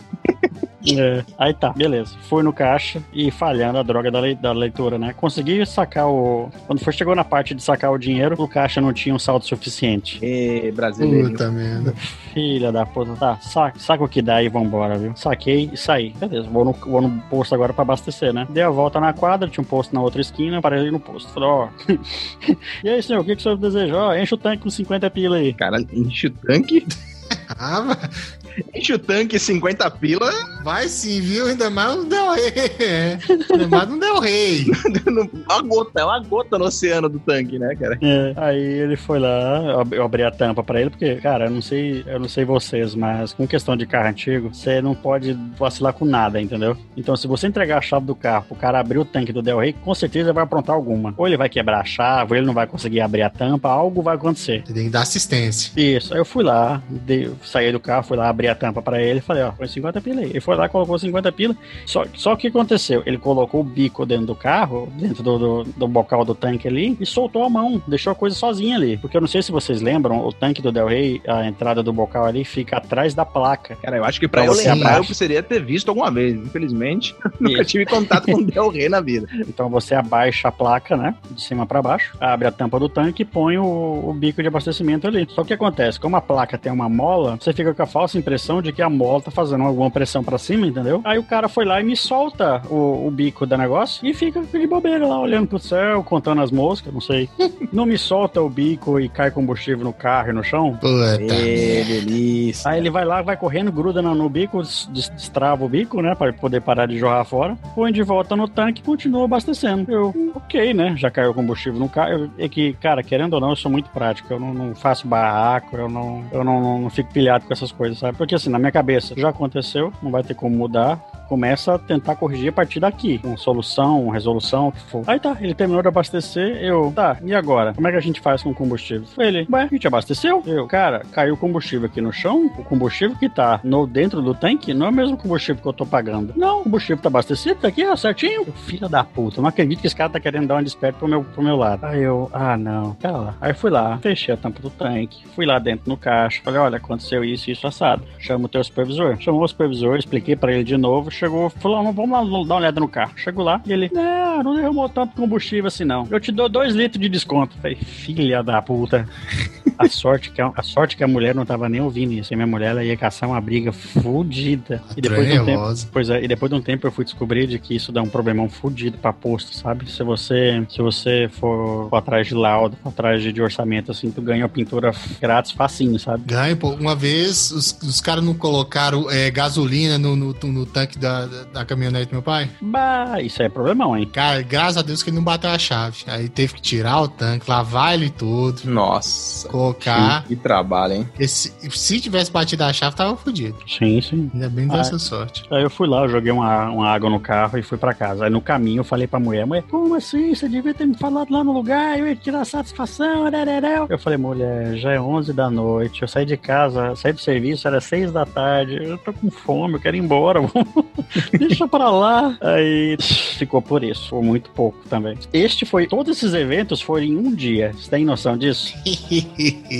Speaker 6: É, aí tá, beleza. Fui no caixa e falhando a droga da, lei- da leitura, né? Consegui sacar o. Quando foi, chegou na parte de sacar o dinheiro, o caixa não tinha um saldo suficiente.
Speaker 4: Ê, brasileiro.
Speaker 5: Puta merda.
Speaker 6: Filha da puta, tá, saca, saca o que dá e vambora, viu? Saquei e saí. Beleza, vou no, vou no posto agora pra abastecer, né? Dei a volta na quadra, tinha um posto na outra esquina, parei no posto. Falei, ó. [laughs] e aí, senhor, o que, que o senhor deseja? Ó, enche o tanque com 50 pila aí.
Speaker 4: Cara, enche o tanque.
Speaker 5: Ah, vai-
Speaker 4: Enche o tanque 50 pila.
Speaker 5: vai sim, viu? Ainda mais não deu rei. É. Ainda mais não deu rei. [laughs]
Speaker 4: uma gota, é uma gota no oceano do tanque, né, cara?
Speaker 6: É, aí ele foi lá, eu ab- eu abri a tampa pra ele, porque, cara, eu não sei, eu não sei vocês, mas com questão de carro antigo, você não pode vacilar com nada, entendeu? Então, se você entregar a chave do carro pro cara abrir o tanque do Del Rey, com certeza ele vai aprontar alguma. Ou ele vai quebrar a chave, ou ele não vai conseguir abrir a tampa, algo vai acontecer.
Speaker 5: Você tem que dar assistência.
Speaker 6: Isso, aí eu fui lá, dei- saí do carro, fui lá abrir a tampa pra ele, falei, ó, põe 50 pila aí. Ele foi lá, colocou 50 pila, só, só o que aconteceu? Ele colocou o bico dentro do carro, dentro do, do, do bocal do tanque ali, e soltou a mão, deixou a coisa sozinha ali. Porque eu não sei se vocês lembram, o tanque do Del Rey, a entrada do bocal ali, fica atrás da placa.
Speaker 4: Cara, eu acho que pra eu
Speaker 6: você
Speaker 4: lembrar, eu precisaria ter visto alguma vez. Infelizmente, [laughs] nunca
Speaker 6: Isso.
Speaker 4: tive contato com o Del Rey na vida. [laughs]
Speaker 6: Então você abaixa a placa, né? De cima pra baixo, abre a tampa do tanque e põe o, o bico de abastecimento ali. Só que acontece? Como a placa tem uma mola, você fica com a falsa impressão de que a mola tá fazendo alguma pressão pra cima, entendeu? Aí o cara foi lá e me solta o, o bico do negócio e fica de bobeira lá, olhando pro céu, contando as moscas, não sei. [laughs] Não me solta o bico e cai combustível no carro e no chão.
Speaker 5: Puta.
Speaker 4: Ê, delícia.
Speaker 6: Aí ele vai lá, vai correndo, gruda no, no bico, des- des- destrava o bico, né? Pra poder parar de jorrar fora. Põe de volta no tanque e continua abastecendo. Eu, ok, né? Já caiu o combustível no carro. É que, cara, querendo ou não, eu sou muito prático. Eu não, não faço barraco, eu, não, eu não, não, não fico pilhado com essas coisas, sabe? Porque assim, na minha cabeça, já aconteceu, não vai ter como mudar. Começa a tentar corrigir a partir daqui. Com solução, resolução, o que for. Aí tá, ele terminou de abastecer. Eu, tá, e agora? Como é que a gente faz com o combustível? Ele, ué, a gente abasteceu? Eu, cara, caiu o combustível aqui no chão. O combustível que tá no, dentro do tanque não é o mesmo combustível que eu tô pagando. Não, o combustível tá abastecido, tá aqui, ó, certinho. Eu, Filha da puta, não acredito que esse cara tá querendo dar um desperto pro meu, pro meu lado. Aí eu, ah, não, pera lá. Aí fui lá, fechei a tampa do tanque, fui lá dentro no caixa, falei, olha, aconteceu isso, isso, assado. Chama o teu supervisor. Chamou o supervisor, expliquei pra ele de novo, chegou, falou, "Não, vamos lá dar uma olhada no carro. Chegou lá e ele, não, não derramou tanto combustível assim não. Eu te dou dois litros de desconto. Falei, filha da puta. [laughs] A sorte, que a, a sorte que a mulher não tava nem ouvindo isso. E minha mulher ela ia caçar uma briga fudida. E depois de um tempo. Pois é, e depois de um tempo eu fui descobrir de que isso dá um problemão fudido pra posto, sabe? Se você, se você for, for atrás de laudo, for atrás de, de orçamento, assim, tu ganha uma pintura grátis facinho, sabe?
Speaker 5: Ganho, pô. Uma vez os, os caras não colocaram é, gasolina no, no, no tanque da, da, caminhonete do meu pai.
Speaker 6: Bah, isso é problemão, hein?
Speaker 5: Cara, graças a Deus que ele não bateu a chave. Aí teve que tirar o tanque, lavar ele todo,
Speaker 4: Nossa.
Speaker 5: colocar.
Speaker 4: Que trabalho, hein?
Speaker 5: Esse, se tivesse batido a chave, tava fudido.
Speaker 6: Sim, sim.
Speaker 5: Ainda bem
Speaker 6: Ah,
Speaker 5: dessa sorte.
Speaker 6: Aí eu fui lá, eu joguei uma, uma água no carro e fui pra casa. Aí no caminho eu falei pra mulher, mulher, como assim? Você devia ter me falado lá no lugar, eu ia tirar satisfação, arararau." Eu falei, mulher, já é 11 da noite, eu saí de casa, saí do serviço, era 6 da tarde, eu tô com fome, eu quero ir embora, [laughs] [laughs] deixa pra lá. Aí ficou por isso, foi muito pouco também. Este foi, todos esses eventos foram em um dia, você tem noção disso? [laughs]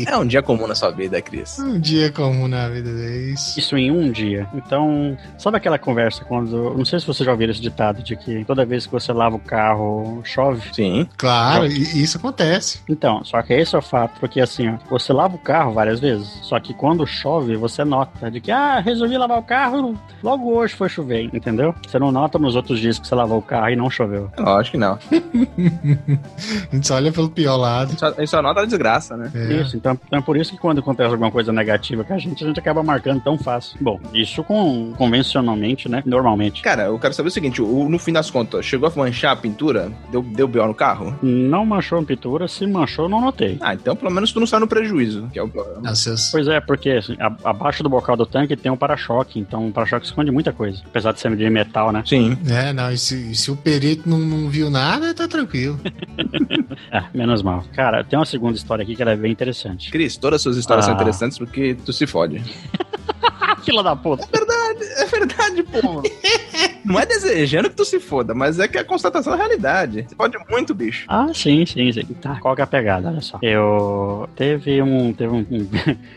Speaker 4: É um dia comum na sua vida, Cris.
Speaker 5: um dia comum na vida deles.
Speaker 6: Isso em um dia. Então, sabe aquela conversa quando. Não sei se você já ouviu esse ditado de que toda vez que você lava o carro, chove.
Speaker 4: Sim.
Speaker 5: Claro, e isso acontece.
Speaker 6: Então, só que esse é o fato, porque assim, ó, você lava o carro várias vezes, só que quando chove, você nota de que, ah, resolvi lavar o carro, logo hoje foi chover, entendeu? Você não nota nos outros dias que você lavou o carro e não choveu.
Speaker 4: Lógico que não. [laughs]
Speaker 5: A gente só olha pelo pior lado.
Speaker 4: Só, isso só nota a desgraça, né?
Speaker 5: É.
Speaker 6: Isso, então, então é por isso que quando acontece alguma coisa negativa com a gente, a gente acaba marcando tão fácil. Bom, isso com, convencionalmente, né? Normalmente.
Speaker 4: Cara, eu quero saber o seguinte: o- no fim das contas, chegou a manchar a pintura? Deu, deu B.O. no carro?
Speaker 6: Não manchou a pintura, se manchou, não notei.
Speaker 4: Ah, então pelo menos tu não sai no prejuízo, que é o
Speaker 6: Pois é, porque assim, a- abaixo do bocal do tanque tem um para-choque, então o para-choque esconde muita coisa. Apesar de ser de metal, né?
Speaker 4: Sim.
Speaker 5: É, não, e se, e se o perito não, não viu nada, tá tranquilo. [laughs]
Speaker 6: É, menos mal. Cara, tem uma segunda história aqui que ela é bem interessante.
Speaker 4: Cris, todas as suas histórias são
Speaker 6: Ah.
Speaker 4: interessantes porque tu se fode. [laughs]
Speaker 6: Fila da puta!
Speaker 4: É verdade, pô. [laughs] Não é desejando que tu se foda, mas é que é a constatação da realidade. Você pode muito, bicho.
Speaker 6: Ah, sim, sim, sim. Tá, qual que é a pegada? Olha só. Eu teve um, teve um, um,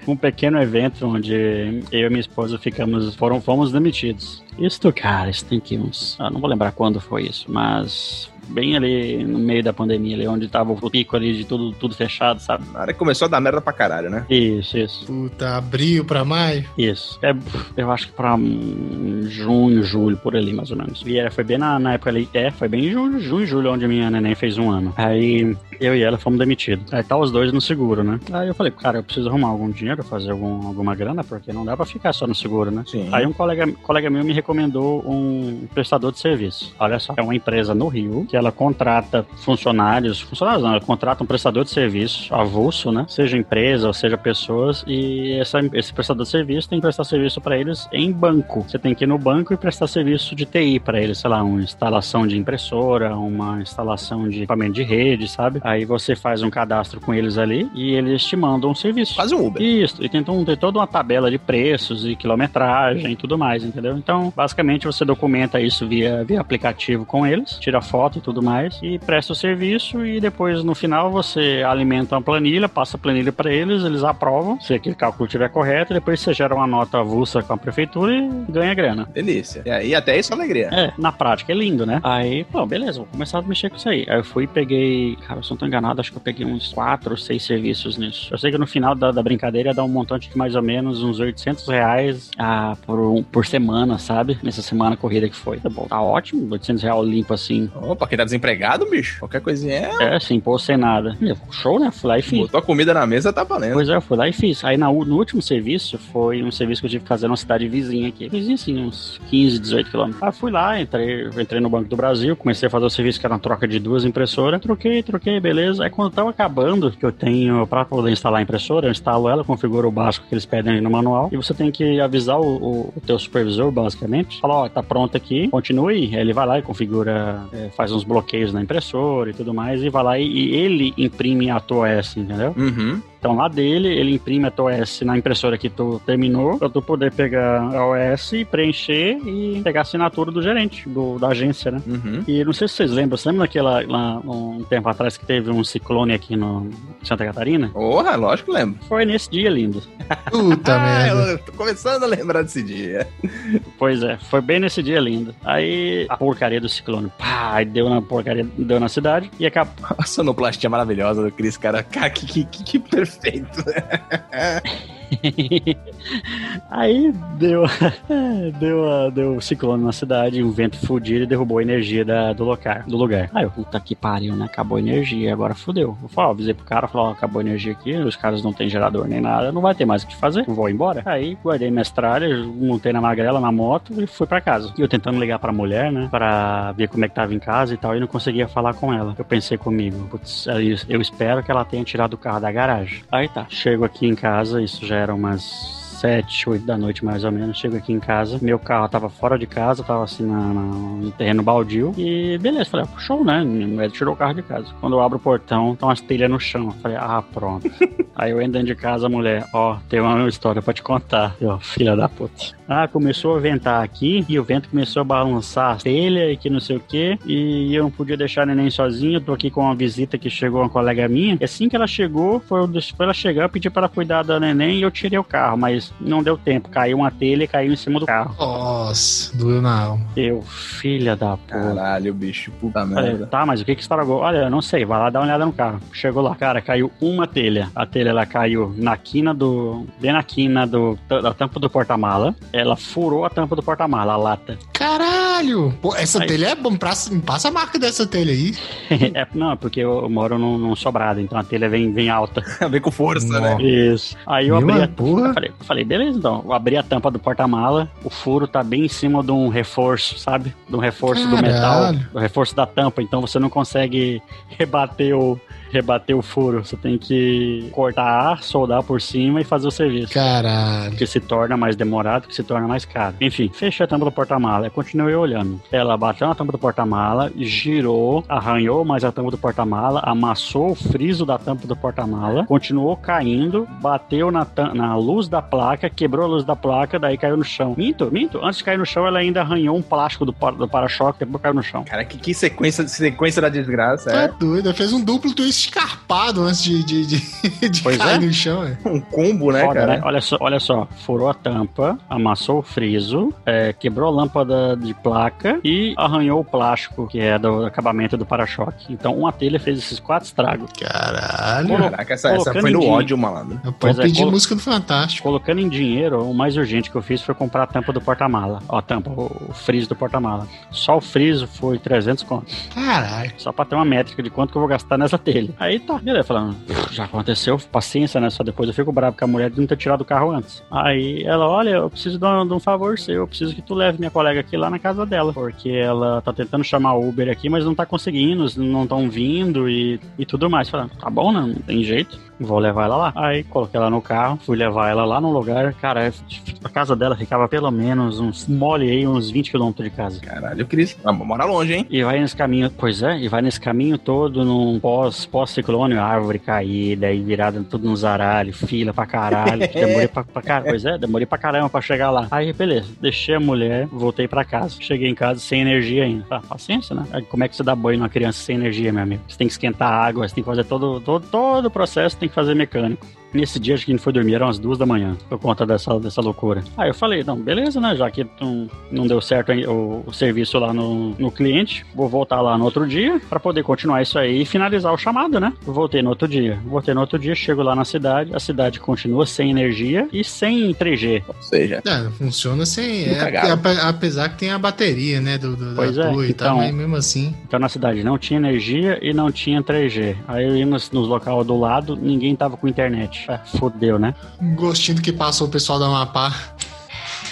Speaker 6: [laughs] um pequeno evento onde eu e minha esposa ficamos, foram, fomos demitidos. Isto, cara, isso tem que uns. Ah, não vou lembrar quando foi isso, mas bem ali no meio da pandemia, ali onde tava o pico ali de tudo, tudo fechado, sabe?
Speaker 4: Na hora que começou a dar merda pra caralho, né?
Speaker 6: Isso, isso.
Speaker 5: Puta, abril pra maio.
Speaker 6: Isso. É, eu acho que pra hum, junho, julho, por ali, mais ou menos. E era, foi bem na, na época ali. É, foi bem em junho, junho, julho, onde minha neném fez um ano. Aí eu e ela fomos demitidos. Aí tá os dois no seguro, né? Aí eu falei, cara, eu preciso arrumar algum dinheiro, fazer algum, alguma grana, porque não dá pra ficar só no seguro, né?
Speaker 4: Sim.
Speaker 6: Aí um colega, colega meu me recomendou um prestador de serviço. Olha só, é uma empresa no Rio que ela contrata funcionários, funcionários não, ela contrata um prestador de serviço avulso, né? Seja empresa ou seja pessoas, e essa, esse prestador de serviço tem que prestar serviço para eles em banco. Você tem que ir no banco e prestar serviço de TI para eles, sei lá, uma instalação de impressora, uma instalação de equipamento de rede, sabe? Aí você faz um cadastro com eles ali e eles te mandam um serviço.
Speaker 4: Quase um Uber.
Speaker 6: Isso, e tem, um- tem toda uma tabela de preços e quilometragem e tudo mais, entendeu? Então, basicamente, você documenta isso via, via aplicativo com eles, tira foto e tudo mais, e presta o serviço, e depois, no final, você alimenta uma planilha, passa a planilha para eles, eles aprovam, se aquele cálculo estiver correto, e depois você gera uma nota avulsa com a prefeitura e ganha grana.
Speaker 4: Delícia. E aí até isso é alegria.
Speaker 6: É, na prática é lindo, né? Aí, pô, beleza, vou começar a mexer com isso aí. Aí eu fui e peguei, cara, se eu não tô enganado, acho que eu peguei uns quatro ou seis serviços nisso. Eu sei que no final da, da brincadeira dar um montante de mais ou menos uns 800 reais ah, por, um- por semana, sabe? Nessa semana corrida que foi. Tá bom, tá ótimo, 800 reais limpo assim.
Speaker 4: Opa, quem tá desempregado, bicho? Qualquer coisinha é.
Speaker 6: É, assim, pô, sem nada. E eu, Show, né? Fui lá e fiz.
Speaker 4: Botou a comida na mesa, tá valendo.
Speaker 6: Pois é, eu fui lá e fiz. Aí na no último serviço, foi um serviço que eu tive que fazer numa cidade vizinha aqui. Vizinha, assim, uns 15, 18 quilômetros. Aí fui lá, entrei, entrei no Banco do Brasil, comecei a fazer o serviço que era uma troca de duas impressoras. Troquei, troquei, beleza. Aí quando tava acabando, que eu tenho pra poder instalar a impressora, eu instalo ela, configuro o básico que eles pedem aí no manual. E você tem que avisar o, o- o teu supervisor, basicamente. Fala, ó, tá pronto aqui, continue. Aí ele vai lá e configura, é, faz uns bloqueios na impressora e tudo mais. E vai lá e, e ele imprime a tua OS, entendeu?
Speaker 4: Uhum.
Speaker 6: Então lá dele, ele imprime a tua OS na impressora que tu terminou, pra tu poder pegar a OS, preencher e pegar a assinatura do gerente, do, da agência, né?
Speaker 4: Uhum.
Speaker 6: E não sei se vocês lembram, você lembra daquela, lá, um tempo atrás que teve um ciclone aqui no em Santa Catarina?
Speaker 4: Porra, lógico que lembro.
Speaker 6: Foi nesse dia lindo.
Speaker 5: Puta [laughs]
Speaker 4: Ah,
Speaker 5: merda.
Speaker 4: eu tô começando a lembrar desse dia.
Speaker 6: Pois é, foi bem nesse dia lindo. Aí a porcaria do ciclone, pá, aí deu na porcaria, deu na cidade e acabou.
Speaker 4: A sonoplastia maravilhosa do Cris, cara. Cara, que, que, que, que perfeito. [laughs]
Speaker 6: Aí deu, [laughs] deu, deu ciclone na cidade, um vento fudido e derrubou a energia da, do, local, do lugar. Aí eu, puta que pariu, né? Acabou a energia, agora fudeu. Eu falei, ó, avisei pro cara, falou, ó, acabou a energia aqui, os caras não tem gerador nem nada, não vai ter mais o que fazer, vou embora. Aí guardei minhas tralhas, montei na magrela, na moto e fui pra casa. E eu tentando ligar pra mulher, né, pra ver como é que tava em casa e tal, e não conseguia falar com ela. Eu pensei comigo, putz, eu espero que ela tenha tirado o carro da garagem. Aí tá, chego aqui em casa, isso já era umas sete, oito da noite mais ou menos. Chego aqui em casa, meu carro tava fora de casa, tava assim na, na, no terreno baldio. E beleza, falei, ah, show, né? Minha mulher tirou o carro de casa. Quando eu abro o portão, estão as telhas no chão. Falei, ah, pronto. [laughs] Aí eu entro dentro de casa, a mulher, ó, tem uma história pra te contar. Eu, filha da puta. Ah, começou a ventar aqui e o vento começou a balançar a telha e que não sei o que. E eu não podia deixar a neném sozinha. Eu tô aqui com uma visita que chegou uma colega minha. E assim que ela chegou, foi, foi ela chegar, eu pedi para ela cuidar da neném e eu tirei o carro. Mas não deu tempo. Caiu uma telha e caiu em cima do carro.
Speaker 5: Nossa, doeu na alma.
Speaker 6: Eu, filha da porra.
Speaker 4: Caralho, bicho, puta
Speaker 6: Falei,
Speaker 4: merda.
Speaker 6: tá, mas o que que estragou? Olha, eu não sei, vai lá dar uma olhada no carro. Chegou lá, cara, caiu uma telha. A telha, ela caiu na quina do... bem na quina do, da tampa do porta-mala. Ela furou a tampa do porta-mala, a lata.
Speaker 5: Caralho! Pô, essa
Speaker 6: Aí-
Speaker 5: telha é bom. Passa, passa a marca dessa telha aí. [laughs]
Speaker 6: é, não, é porque eu moro num, num sobrado, então a telha vem, vem alta. [laughs]
Speaker 4: Vem com força, né?
Speaker 6: Isso. Aí eu
Speaker 5: Meu,
Speaker 6: abri a...
Speaker 5: porra.
Speaker 6: Eu falei, eu falei, beleza, então. Eu abri a tampa do porta-mala, o furo tá bem em cima de um reforço, sabe? De um reforço do metal,
Speaker 5: Caralho.
Speaker 6: do reforço da tampa, então você não consegue [laughs] rebater o, rebater o furo. Você tem que cortar ar, soldar por cima e fazer o serviço.
Speaker 5: Caralho.
Speaker 6: Que se torna mais demorado, que se torna mais caro. Enfim, fechei a tampa do porta-mala. Eu continuei olhando. Ela bateu na tampa do porta-mala, girou, arranhou mais a tampa do porta-mala, amassou o friso da tampa do porta-mala, continuou caindo, bateu na, na luz da placa, quebrou a luz da placa, daí caiu no chão. Minto, minto. Antes de cair no chão, ela ainda arranhou um plástico do, pa- do para-choque, depois caiu no chão.
Speaker 4: Cara, que, que sequência, sequência da desgraça,
Speaker 5: Tá
Speaker 4: é.
Speaker 5: doido. Fez um duplo twist escarpado antes de, de, de, [laughs] de
Speaker 6: Pois
Speaker 5: cair
Speaker 6: é.
Speaker 5: no chão. É.
Speaker 4: Um combo, né,
Speaker 6: Foda,
Speaker 4: cara?
Speaker 6: né? Olha só, olha só, furou a tampa, amassou o friso, é, quebrou a lâmpada de placa e arranhou o plástico, que é do acabamento do para-choque. Então, uma telha fez esses quatro estragos.
Speaker 5: Caralho.
Speaker 4: Caraca, essa, essa
Speaker 6: colocando
Speaker 4: foi no ódio, malandro.
Speaker 5: Eu posso
Speaker 6: é,
Speaker 5: pedir
Speaker 6: colo-
Speaker 5: música do Fantástico.
Speaker 6: Colocando em dinheiro, o mais urgente que eu fiz foi comprar a tampa do porta-mala. Ó, a tampa, o, friso do porta-mala. Só o friso foi 300 conto.
Speaker 5: Caralho.
Speaker 6: Só pra ter uma métrica de quanto que eu vou gastar nessa telha. Aí tá, beleza, falando, já aconteceu, paciência, né? Só depois eu fico bravo com a mulher não ter tirado o carro antes. Aí ela, olha, eu preciso de um, de um favor seu, eu preciso que tu leve minha colega aqui lá na casa dela. Porque ela tá tentando chamar o Uber aqui, mas não tá conseguindo, não estão vindo e, e tudo mais. Falando, tá bom, né? Não tem jeito. Vou levar ela lá. Aí coloquei ela no carro, fui levar ela lá no lugar. Cara, a casa dela ficava pelo menos uns, mole aí, uns 20 quilômetros de casa.
Speaker 4: Caralho, Cris. Ah, Mora longe, hein?
Speaker 6: E vai nesse caminho, pois é, e vai nesse caminho todo num pós, pós-ciclone, árvore caída, e virada tudo nos zaralhos, fila pra caralho. [laughs] demorei pra, pra caralho, pois é, demorei pra caramba pra chegar lá. Aí, beleza, deixei a mulher, voltei pra casa. Cheguei em casa sem energia ainda. Tá, paciência, né? Aí, como é que você dá banho numa criança sem energia, meu amigo? Você tem que esquentar a água, você tem que fazer todo, todo, todo o processo, tem que fazer mecânico. Nesse dia, acho que a gente foi dormir, eram umas duas da manhã, por conta dessa, dessa loucura. Aí eu falei, não, beleza, né? Já que não, não deu certo o, o serviço lá no, no cliente, vou voltar lá no outro dia pra poder continuar isso aí e finalizar o chamado, né? Voltei no outro dia. Voltei no outro dia, chego lá na cidade, a cidade continua sem energia e sem 3G.
Speaker 4: Ou seja,
Speaker 5: É, funciona sem. É, ape- apesar que tem a bateria, né? Do, do,
Speaker 6: Pois
Speaker 5: da
Speaker 6: é,
Speaker 5: e tal,
Speaker 6: então-
Speaker 5: mas mesmo assim.
Speaker 6: Então na cidade não tinha energia e não tinha 3G. Aí eu ia nos, nos local do lado, ninguém tava com internet. É, fodeu, né?
Speaker 5: Gostinho do que passou o pessoal da Amapá.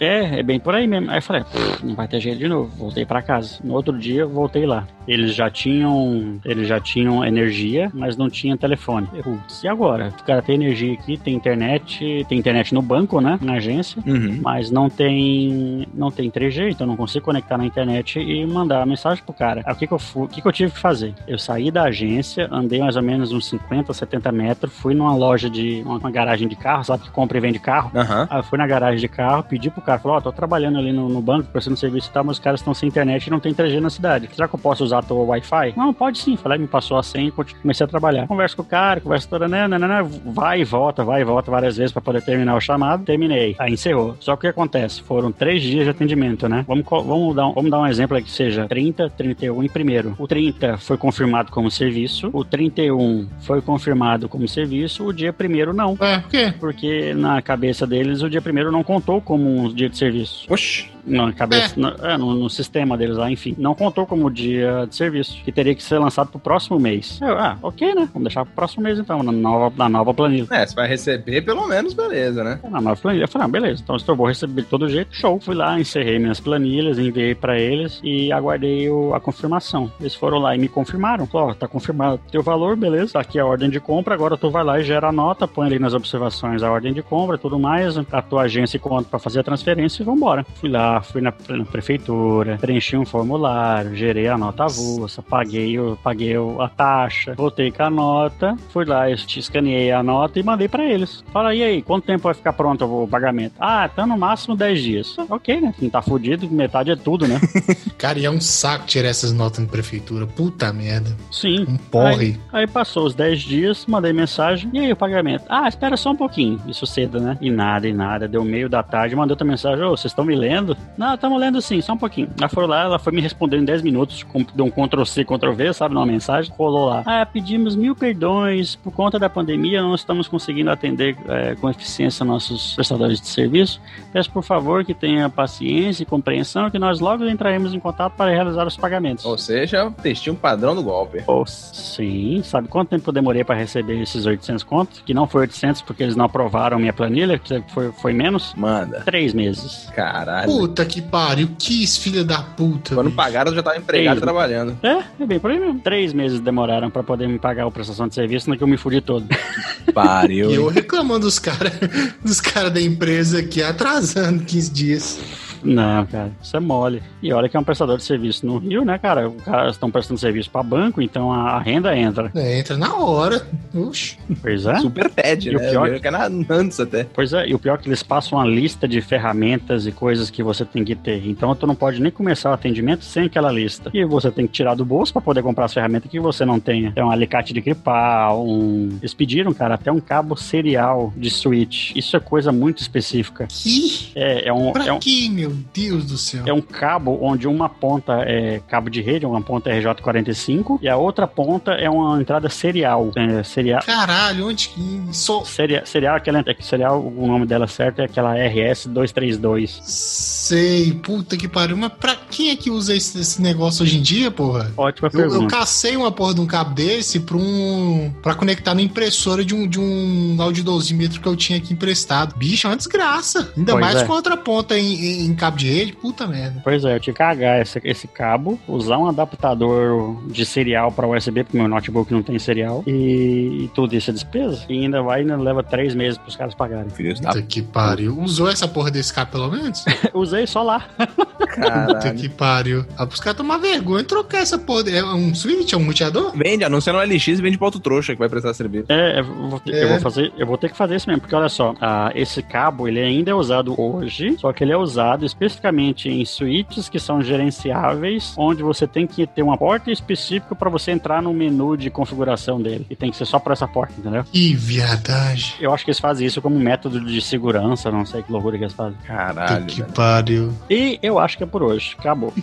Speaker 6: É, é bem por aí mesmo. Aí eu falei, "Pff, não vai ter jeito de novo. Voltei pra casa. No outro dia, voltei lá. Eles já tinham, eles já tinham energia, mas não tinha telefone. Eu, Putz, e agora? O cara tem energia aqui, tem internet, tem internet no banco, né, na agência,
Speaker 4: uhum.
Speaker 6: mas não tem, não tem 3G, então não consigo conectar na internet e mandar a mensagem pro cara. Aí o que que eu fu- o que que eu tive que fazer? Eu saí da agência, andei mais ou menos uns 50, 70 metros, fui numa loja de uma, uma garagem de carro, sabe que compra e vende carro.
Speaker 4: Aham.
Speaker 6: Aí eu fui na garagem de carro, pedi pro cara falou, ó, tô trabalhando ali no, no banco, prestando serviço e tal, mas os caras estão sem internet e não tem 3G na cidade. Será que eu posso usar teu Wi-Fi? Não, pode sim. Falei, me passou a senha e comecei a trabalhar. Conversa com o cara, conversa toda, né, né, né, né, vai e volta, vai e volta várias vezes pra poder terminar o chamado. Terminei. Aí encerrou. Só que o que acontece? Foram três dias de atendimento, né? Vamos, vamos, dar, um- vamos dar um exemplo aí que seja 30, 31 e primeiro. O 30 foi confirmado como serviço, o 31 foi confirmado como serviço, o dia primeiro não.
Speaker 5: Ué, por quê?
Speaker 6: Porque na cabeça deles o dia primeiro não contou como um dia de serviço.
Speaker 4: Oxi.
Speaker 6: Na cabeça, no, é, no, no sistema deles lá, enfim. Não contou como dia de serviço. Que teria que ser lançado pro próximo mês. Eu, ah, ok, né? Vamos deixar pro próximo mês então, na nova, na nova planilha.
Speaker 4: É, você vai receber pelo menos, beleza, né?
Speaker 6: Na nova planilha. Eu falei, ah, beleza, então se eu vou receber de todo jeito, show. Fui lá, encerrei minhas planilhas, enviei pra eles e aguardei o- a confirmação. Eles foram lá e me confirmaram. Falou, ó, tá confirmado teu valor, beleza. Tá aqui a ordem de compra, agora tu vai lá e gera a nota, põe ali nas observações a ordem de compra, tudo mais, a tua agência e conta pra fazer a transferência e vambora. Fui lá, fui na, na prefeitura, preenchi um formulário, gerei a nota avulsa, paguei, o, paguei o- a taxa, voltei com a nota, fui lá, eu escaneei a nota e mandei pra eles. Fala, e aí, quanto tempo vai ficar pronto o pagamento? Ah, tá no máximo 10 dias. Ok, né? Não tá fudido, metade é tudo, né? [laughs]
Speaker 5: Cara, e é um saco tirar essas notas na prefeitura. Puta merda.
Speaker 6: Sim.
Speaker 5: Um porre.
Speaker 6: Aí, aí passou os 10 dias, mandei mensagem, e aí o pagamento? Ah, espera só um pouquinho. Isso cedo, né? E nada, e nada. Deu meio da tarde, mandou outra mensagem, ô, vocês estão me lendo? Não, estamos lendo sim, só um pouquinho. Ela foi lá, ela foi me responder em 10 minutos, com, deu um Ctrl-C, Ctrl-V, sabe, numa mensagem, rolou lá. Ah, pedimos mil perdões, por conta da pandemia não estamos conseguindo atender é, com eficiência nossos prestadores de serviço. Peço por favor que tenha paciência e compreensão que nós logo entraremos em contato para realizar os pagamentos.
Speaker 4: Ou seja, testinho padrão do golpe.
Speaker 6: Oh, sim. Sabe quanto tempo eu demorei para receber esses 800 contos? Que não foi 800 porque eles não aprovaram minha planilha, que foi, foi menos?
Speaker 4: Manda.
Speaker 6: Três meses.
Speaker 4: Caralho.
Speaker 5: Puta que pariu. Que filha da puta.
Speaker 4: Quando
Speaker 5: bicho.
Speaker 4: pagaram, eu já tava empregado
Speaker 6: Ei.
Speaker 4: trabalhando.
Speaker 6: É, é bem por aí mesmo. Três meses demoraram para poder me pagar a prestação de serviço, no que eu me fudi todo. [laughs]
Speaker 4: Pariu.
Speaker 5: E eu reclamando dos caras [laughs] dos cara da empresa aqui atrasando 15 dias.
Speaker 6: Não, cara, isso é mole. E olha que é um prestador de serviço no Rio, né, cara? Os caras estão prestando serviço para banco, então a, renda entra.
Speaker 5: É, entra na hora. Oxi.
Speaker 6: Pois é.
Speaker 4: Super pede,
Speaker 6: E o
Speaker 4: né?
Speaker 6: pior-
Speaker 4: Eu que era antes até.
Speaker 6: Pois é, e o pior é que eles passam uma lista de ferramentas e coisas que você tem que ter. Então tu não pode nem começar o atendimento sem aquela lista. E você tem que tirar do bolso para poder comprar as ferramentas que você não tenha. É um alicate de gripar, um. Eles pediram, cara, até um cabo serial de switch. Isso é coisa muito específica.
Speaker 5: Que?
Speaker 6: É, é um.
Speaker 5: Pra
Speaker 6: É um
Speaker 5: que, meu Deus do céu?
Speaker 6: é um cabo onde uma ponta é cabo de rede, uma ponta é RJ45 e a outra ponta é uma entrada serial. É, serial,
Speaker 5: Caralho, onde que. Só.
Speaker 6: Seria, serial, aquela, é serial, o nome dela certo é aquela RS232.
Speaker 5: Sei, puta que pariu. Mas pra quem é que usa esse, esse negócio hoje em dia, porra?
Speaker 6: Ótima
Speaker 5: Eu, eu
Speaker 6: pergunta.
Speaker 5: cacei uma porra de um cabo desse pra um. pra conectar na impressora de um, de um audidosímetro que eu tinha aqui emprestado. Bicho, é uma desgraça. Ainda
Speaker 6: Pois
Speaker 5: mais
Speaker 6: é.
Speaker 5: com outra ponta em, em- em cabo de rede, puta merda.
Speaker 6: Pois é, eu tive que cagar esse, esse cabo, usar um adaptador de serial para USB, porque meu notebook não tem serial, e, e tudo isso é despesa. E ainda vai ainda leva três meses pros caras pagarem.
Speaker 4: Filhos da
Speaker 5: Puta que pariu. Usou essa porra desse cabo pelo menos? [laughs]
Speaker 6: Usei só lá.
Speaker 5: Puta
Speaker 4: caralho.
Speaker 5: que pariu. Ah, pros caras tomar vergonha e trocar essa porra. É um switch? É um muteador?
Speaker 4: Vende, anuncia no LX e vende pra outro trouxa que vai prestar serviço.
Speaker 6: É, eu vou, ter-
Speaker 5: É.
Speaker 6: eu vou fazer, eu vou ter que fazer isso mesmo, porque olha só, ah, esse cabo ele ainda é usado hoje, só que ele é usado especificamente em suítes que são gerenciáveis, onde você tem que ter uma porta específica para você entrar no menu de configuração dele. E tem que ser só por essa porta, entendeu?
Speaker 5: Que viadagem.
Speaker 6: Eu acho que eles fazem isso como um método de segurança, não sei que loucura que eles fazem.
Speaker 4: Caralho.
Speaker 5: que
Speaker 4: velho.
Speaker 5: pariu.
Speaker 6: E eu acho que é por hoje. Acabou. [laughs]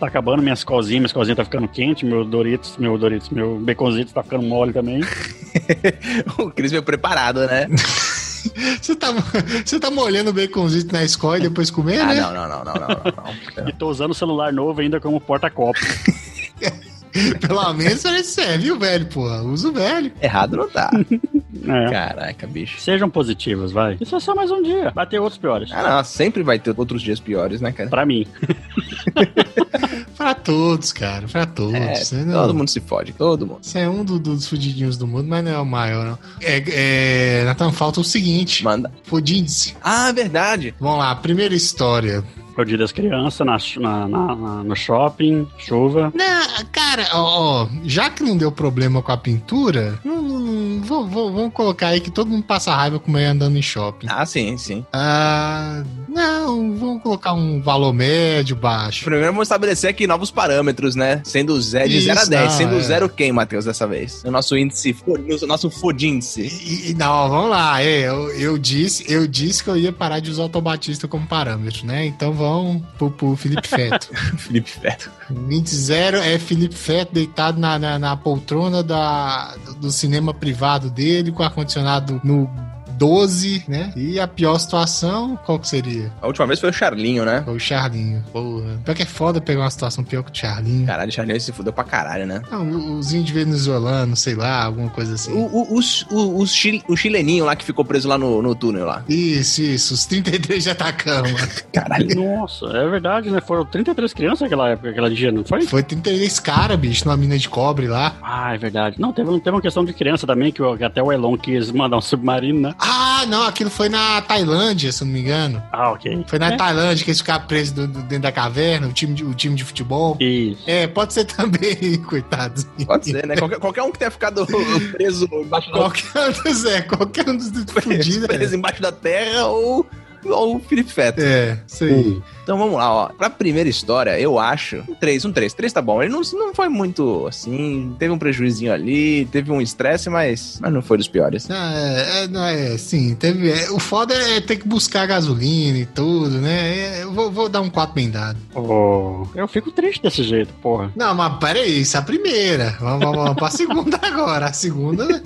Speaker 6: Tá acabando minhas cozinhas, minhas cozinhas tá ficando quente, meu Doritos, meu Doritos, meu baconzito tá ficando mole também. [laughs]
Speaker 4: o Cris veio preparado, né? [laughs]
Speaker 5: Você tá, você tá molhando o baconzito na escola e depois comer,
Speaker 4: Ah,
Speaker 5: né?
Speaker 4: não, não, não, não, não, não, não.
Speaker 6: E tô usando o celular novo ainda como porta-copo. [laughs] [laughs]
Speaker 5: Pelo menos parece serve, viu, velho, porra? Usa o velho.
Speaker 4: Errado não tá. [laughs]
Speaker 6: É.
Speaker 4: Caraca, bicho.
Speaker 6: Sejam positivos, vai. Isso é só mais um dia. Vai ter outros piores.
Speaker 4: Ah, não, sempre vai ter outros dias piores, né, cara?
Speaker 6: Pra mim. [laughs]
Speaker 5: Pra todos, cara. Pra todos.
Speaker 4: É,
Speaker 5: não-
Speaker 4: todo mundo se fode, todo mundo.
Speaker 5: Você é um do- dos fudidinhos do mundo, mas não é o maior, não. É, é, Nathan, falta o seguinte.
Speaker 4: Manda.
Speaker 5: Fudindes.
Speaker 4: Ah, verdade.
Speaker 5: Vamos lá, primeira história.
Speaker 6: Foi o dia das crianças, na, na- na- no shopping, chuva.
Speaker 5: Não, cara, ó, ó, já que não deu problema com a pintura, não- não- vou- vou- vamos colocar aí que todo mundo passa raiva com mulher andando em shopping.
Speaker 4: Ah, sim, sim.
Speaker 5: Ah, Não, vamos colocar um valor médio, baixo.
Speaker 4: Primeiro vamos estabelecer aqui novos parâmetros, né? Sendo zero, de
Speaker 5: Isso,
Speaker 4: 0 a 10.
Speaker 5: não,
Speaker 4: Sendo
Speaker 5: é.
Speaker 4: zero quem, Matheus, dessa vez? O nosso índice, o nosso fodíndice.
Speaker 5: E, e- não, vamos lá. É, eu, eu disse, eu disse que eu ia parar de usar o Autobatista como parâmetro, né? Então vamos pro, pro Felipe Feto. [laughs]
Speaker 4: Felipe Feto.
Speaker 5: 20 é Felipe Feto deitado na, na, na poltrona da, do cinema privado dele, com ar-condicionado no 12, né? E a pior situação, qual que seria?
Speaker 4: A última vez foi o Charlinho, né?
Speaker 5: Foi o Charlinho. Porra. Pior que é foda pegar uma situação pior que o Charlinho.
Speaker 4: Caralho, o Charlinho se fudeu pra caralho, né?
Speaker 5: Não, os índios venezuelanos, sei lá, alguma coisa assim.
Speaker 4: O, o, os- o, o, chil- o chileninho lá que ficou preso lá no, no túnel lá.
Speaker 5: Isso, isso, os 33 de Atacama. [laughs]
Speaker 4: Caralho.
Speaker 6: Nossa, é verdade, né? Foram 33 crianças naquela época, aquela dia, não foi?
Speaker 5: Foi 33 caras, bicho, numa mina de cobre lá.
Speaker 6: Ah, é verdade. Não, teve, teve uma questão de criança também, que até o Elon quis mandar um submarino, né?
Speaker 5: Ah, não, aquilo foi na Tailândia, se eu não me engano.
Speaker 6: Ah, ok.
Speaker 5: Foi na
Speaker 6: É.
Speaker 5: Tailândia que eles ficaram presos do- do- dentro da caverna, o time de, o time de futebol.
Speaker 6: Isso.
Speaker 5: É, pode ser [laughs] também, coitados.
Speaker 4: Pode ser, né? Qualquer, qualquer um que tenha ficado [laughs] preso embaixo da
Speaker 5: Qualquer um dos, é, qualquer um dos [laughs] fudidos.
Speaker 4: preso
Speaker 5: É,
Speaker 4: embaixo da terra ou, ou o Felipe Feto.
Speaker 5: é, isso aí.
Speaker 4: Então vamos lá, ó. Pra primeira história, eu acho. Um 3, um 3. 3 tá bom. Ele não, não foi muito assim. Teve um prejuizinho ali, teve um estresse, mas, mas não foi dos piores.
Speaker 5: Não, é, é, não, é, sim, teve, é, o foda é ter que buscar gasolina e tudo, né? É, eu vou, vou dar um 4 bem dado.
Speaker 6: Oh, eu fico triste desse jeito, porra.
Speaker 5: Não, mas peraí, isso é a primeira. Vamos, vamos, vamos pra segunda [laughs] agora. A segunda. né?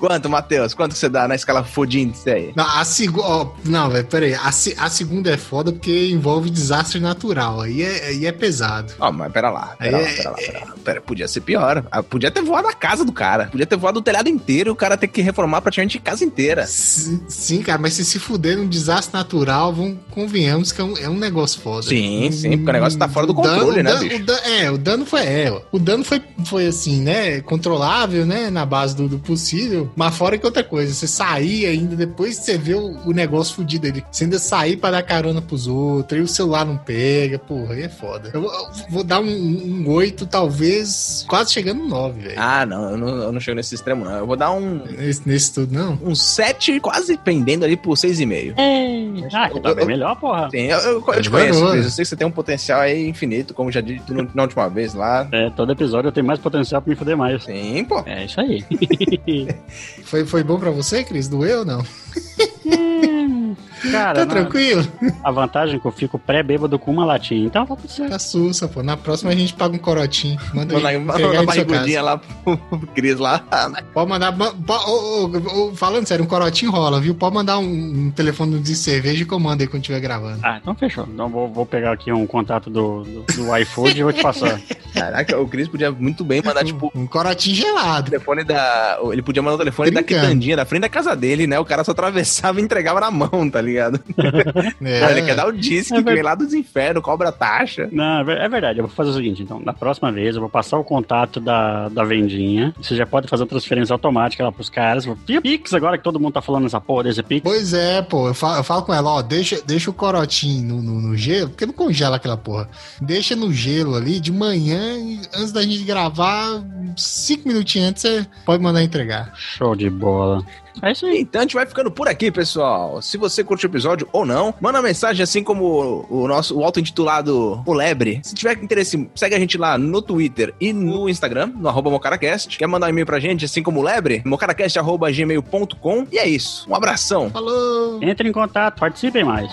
Speaker 4: Quanto, Matheus? Quanto que você dá na escala fodíndice aí?
Speaker 5: Não, a segunda. Não, velho, peraí. A, se- a segunda é foda porque envolve desastre natural. Aí é, aí é pesado.
Speaker 4: Ó, mas pera lá, pera
Speaker 5: É,
Speaker 4: lá, pera lá, pera lá. Pera, podia ser pior. Ah, Podia ter voado a casa do cara. Podia ter voado o telhado inteiro e o cara ter que reformar praticamente a casa inteira.
Speaker 5: Sim, sim, cara, mas se se fuder num desastre natural, vamos, convenhamos que é um, é um negócio foda.
Speaker 4: Sim, sim, porque o negócio tá fora do
Speaker 5: dano-
Speaker 4: controle,
Speaker 5: o
Speaker 4: né,
Speaker 5: dano-
Speaker 4: bicho?
Speaker 5: o dan- é, o dano foi. É, o dano foi, foi assim, né? Controlável, né? Na base do, do possível. Mas fora que outra coisa, você sair ainda, depois que você vê o, o negócio fudido ali, você ainda sair pra dar carona pros outros, aí o celular não pega, porra, aí é foda. Eu vou, eu vou dar um, um 8, talvez, quase chegando no 9, velho.
Speaker 4: Ah, não eu, não, eu não chego nesse extremo, não. Eu vou dar um,
Speaker 5: Nesse, nesse tudo, não.
Speaker 4: um 7, quase pendendo ali por 6,5.
Speaker 6: Ah, que tá bem melhor, porra.
Speaker 4: Sim, eu, eu, eu te
Speaker 5: É
Speaker 4: conheço. Cris. Eu sei que você tem um potencial aí infinito, como já disse no- na última vez lá.
Speaker 6: É, todo episódio eu tenho mais potencial pra me fuder mais.
Speaker 4: Sim, pô.
Speaker 6: É isso aí. [laughs]
Speaker 5: Foi, foi bom pra você, Cris? Doeu ou não?
Speaker 6: Cara,
Speaker 5: Tá
Speaker 6: na-
Speaker 5: tranquilo?
Speaker 6: a vantagem é que eu fico pré-bêbado com uma latinha, então tá tudo certo.
Speaker 5: Tá sussa, pô. Na próxima a gente paga um corotinho. Manda aí,
Speaker 4: na
Speaker 5: sua
Speaker 4: barrigudinha lá pro, [laughs] Cris lá.
Speaker 5: Pode mandar. ma- po- ô, ô, ô, falando sério, um corotinho rola, viu? Pode mandar um, um telefone de cerveja que eu mando aí quando estiver gravando.
Speaker 6: Ah, então fechou. Então vou, vou pegar aqui um contato do, do, do iFood e vou te passar. [laughs]
Speaker 4: Caraca, o Cris podia muito bem mandar, tipo,
Speaker 5: Um corotinho gelado.
Speaker 4: telefone da. Ele podia mandar o telefone da
Speaker 5: Brincando.
Speaker 4: quitandinha, da frente da casa dele, né? O cara só atravessava e entregava na mão, tá ligado? [laughs]
Speaker 5: É.
Speaker 4: Pô, ele quer dar o disque,
Speaker 6: É
Speaker 4: que vem lá dos infernos, cobra taxa.
Speaker 6: Não, é é verdade. Eu vou fazer o seguinte, então. Na próxima vez, eu vou passar o contato da, da vendinha. Você já pode fazer a transferência automática lá pros caras. Vou- Via Pix agora que todo mundo tá falando essa porra desse Pix.
Speaker 5: Pois é, pô. Eu falo, eu falo com ela, ó, deixa, deixa o corotinho no, no- no gelo, porque não congela aquela porra. Deixa no gelo ali de manhã, e antes da gente gravar, cinco minutinhos antes, você pode mandar entregar.
Speaker 6: Show de bola. É isso aí.
Speaker 4: Então a gente vai ficando por aqui, pessoal. Se você curtiu o episódio ou não, manda mensagem assim como o, o nosso o auto-intitulado O Lebre. Se tiver interesse, segue a gente lá no Twitter e no Instagram, no arroba mocaracast. Quer mandar um e-mail pra gente, assim como o Lebre? mocaracast.gmail.com E é isso. Um abração.
Speaker 5: Falou!
Speaker 6: Entre em contato, participem mais.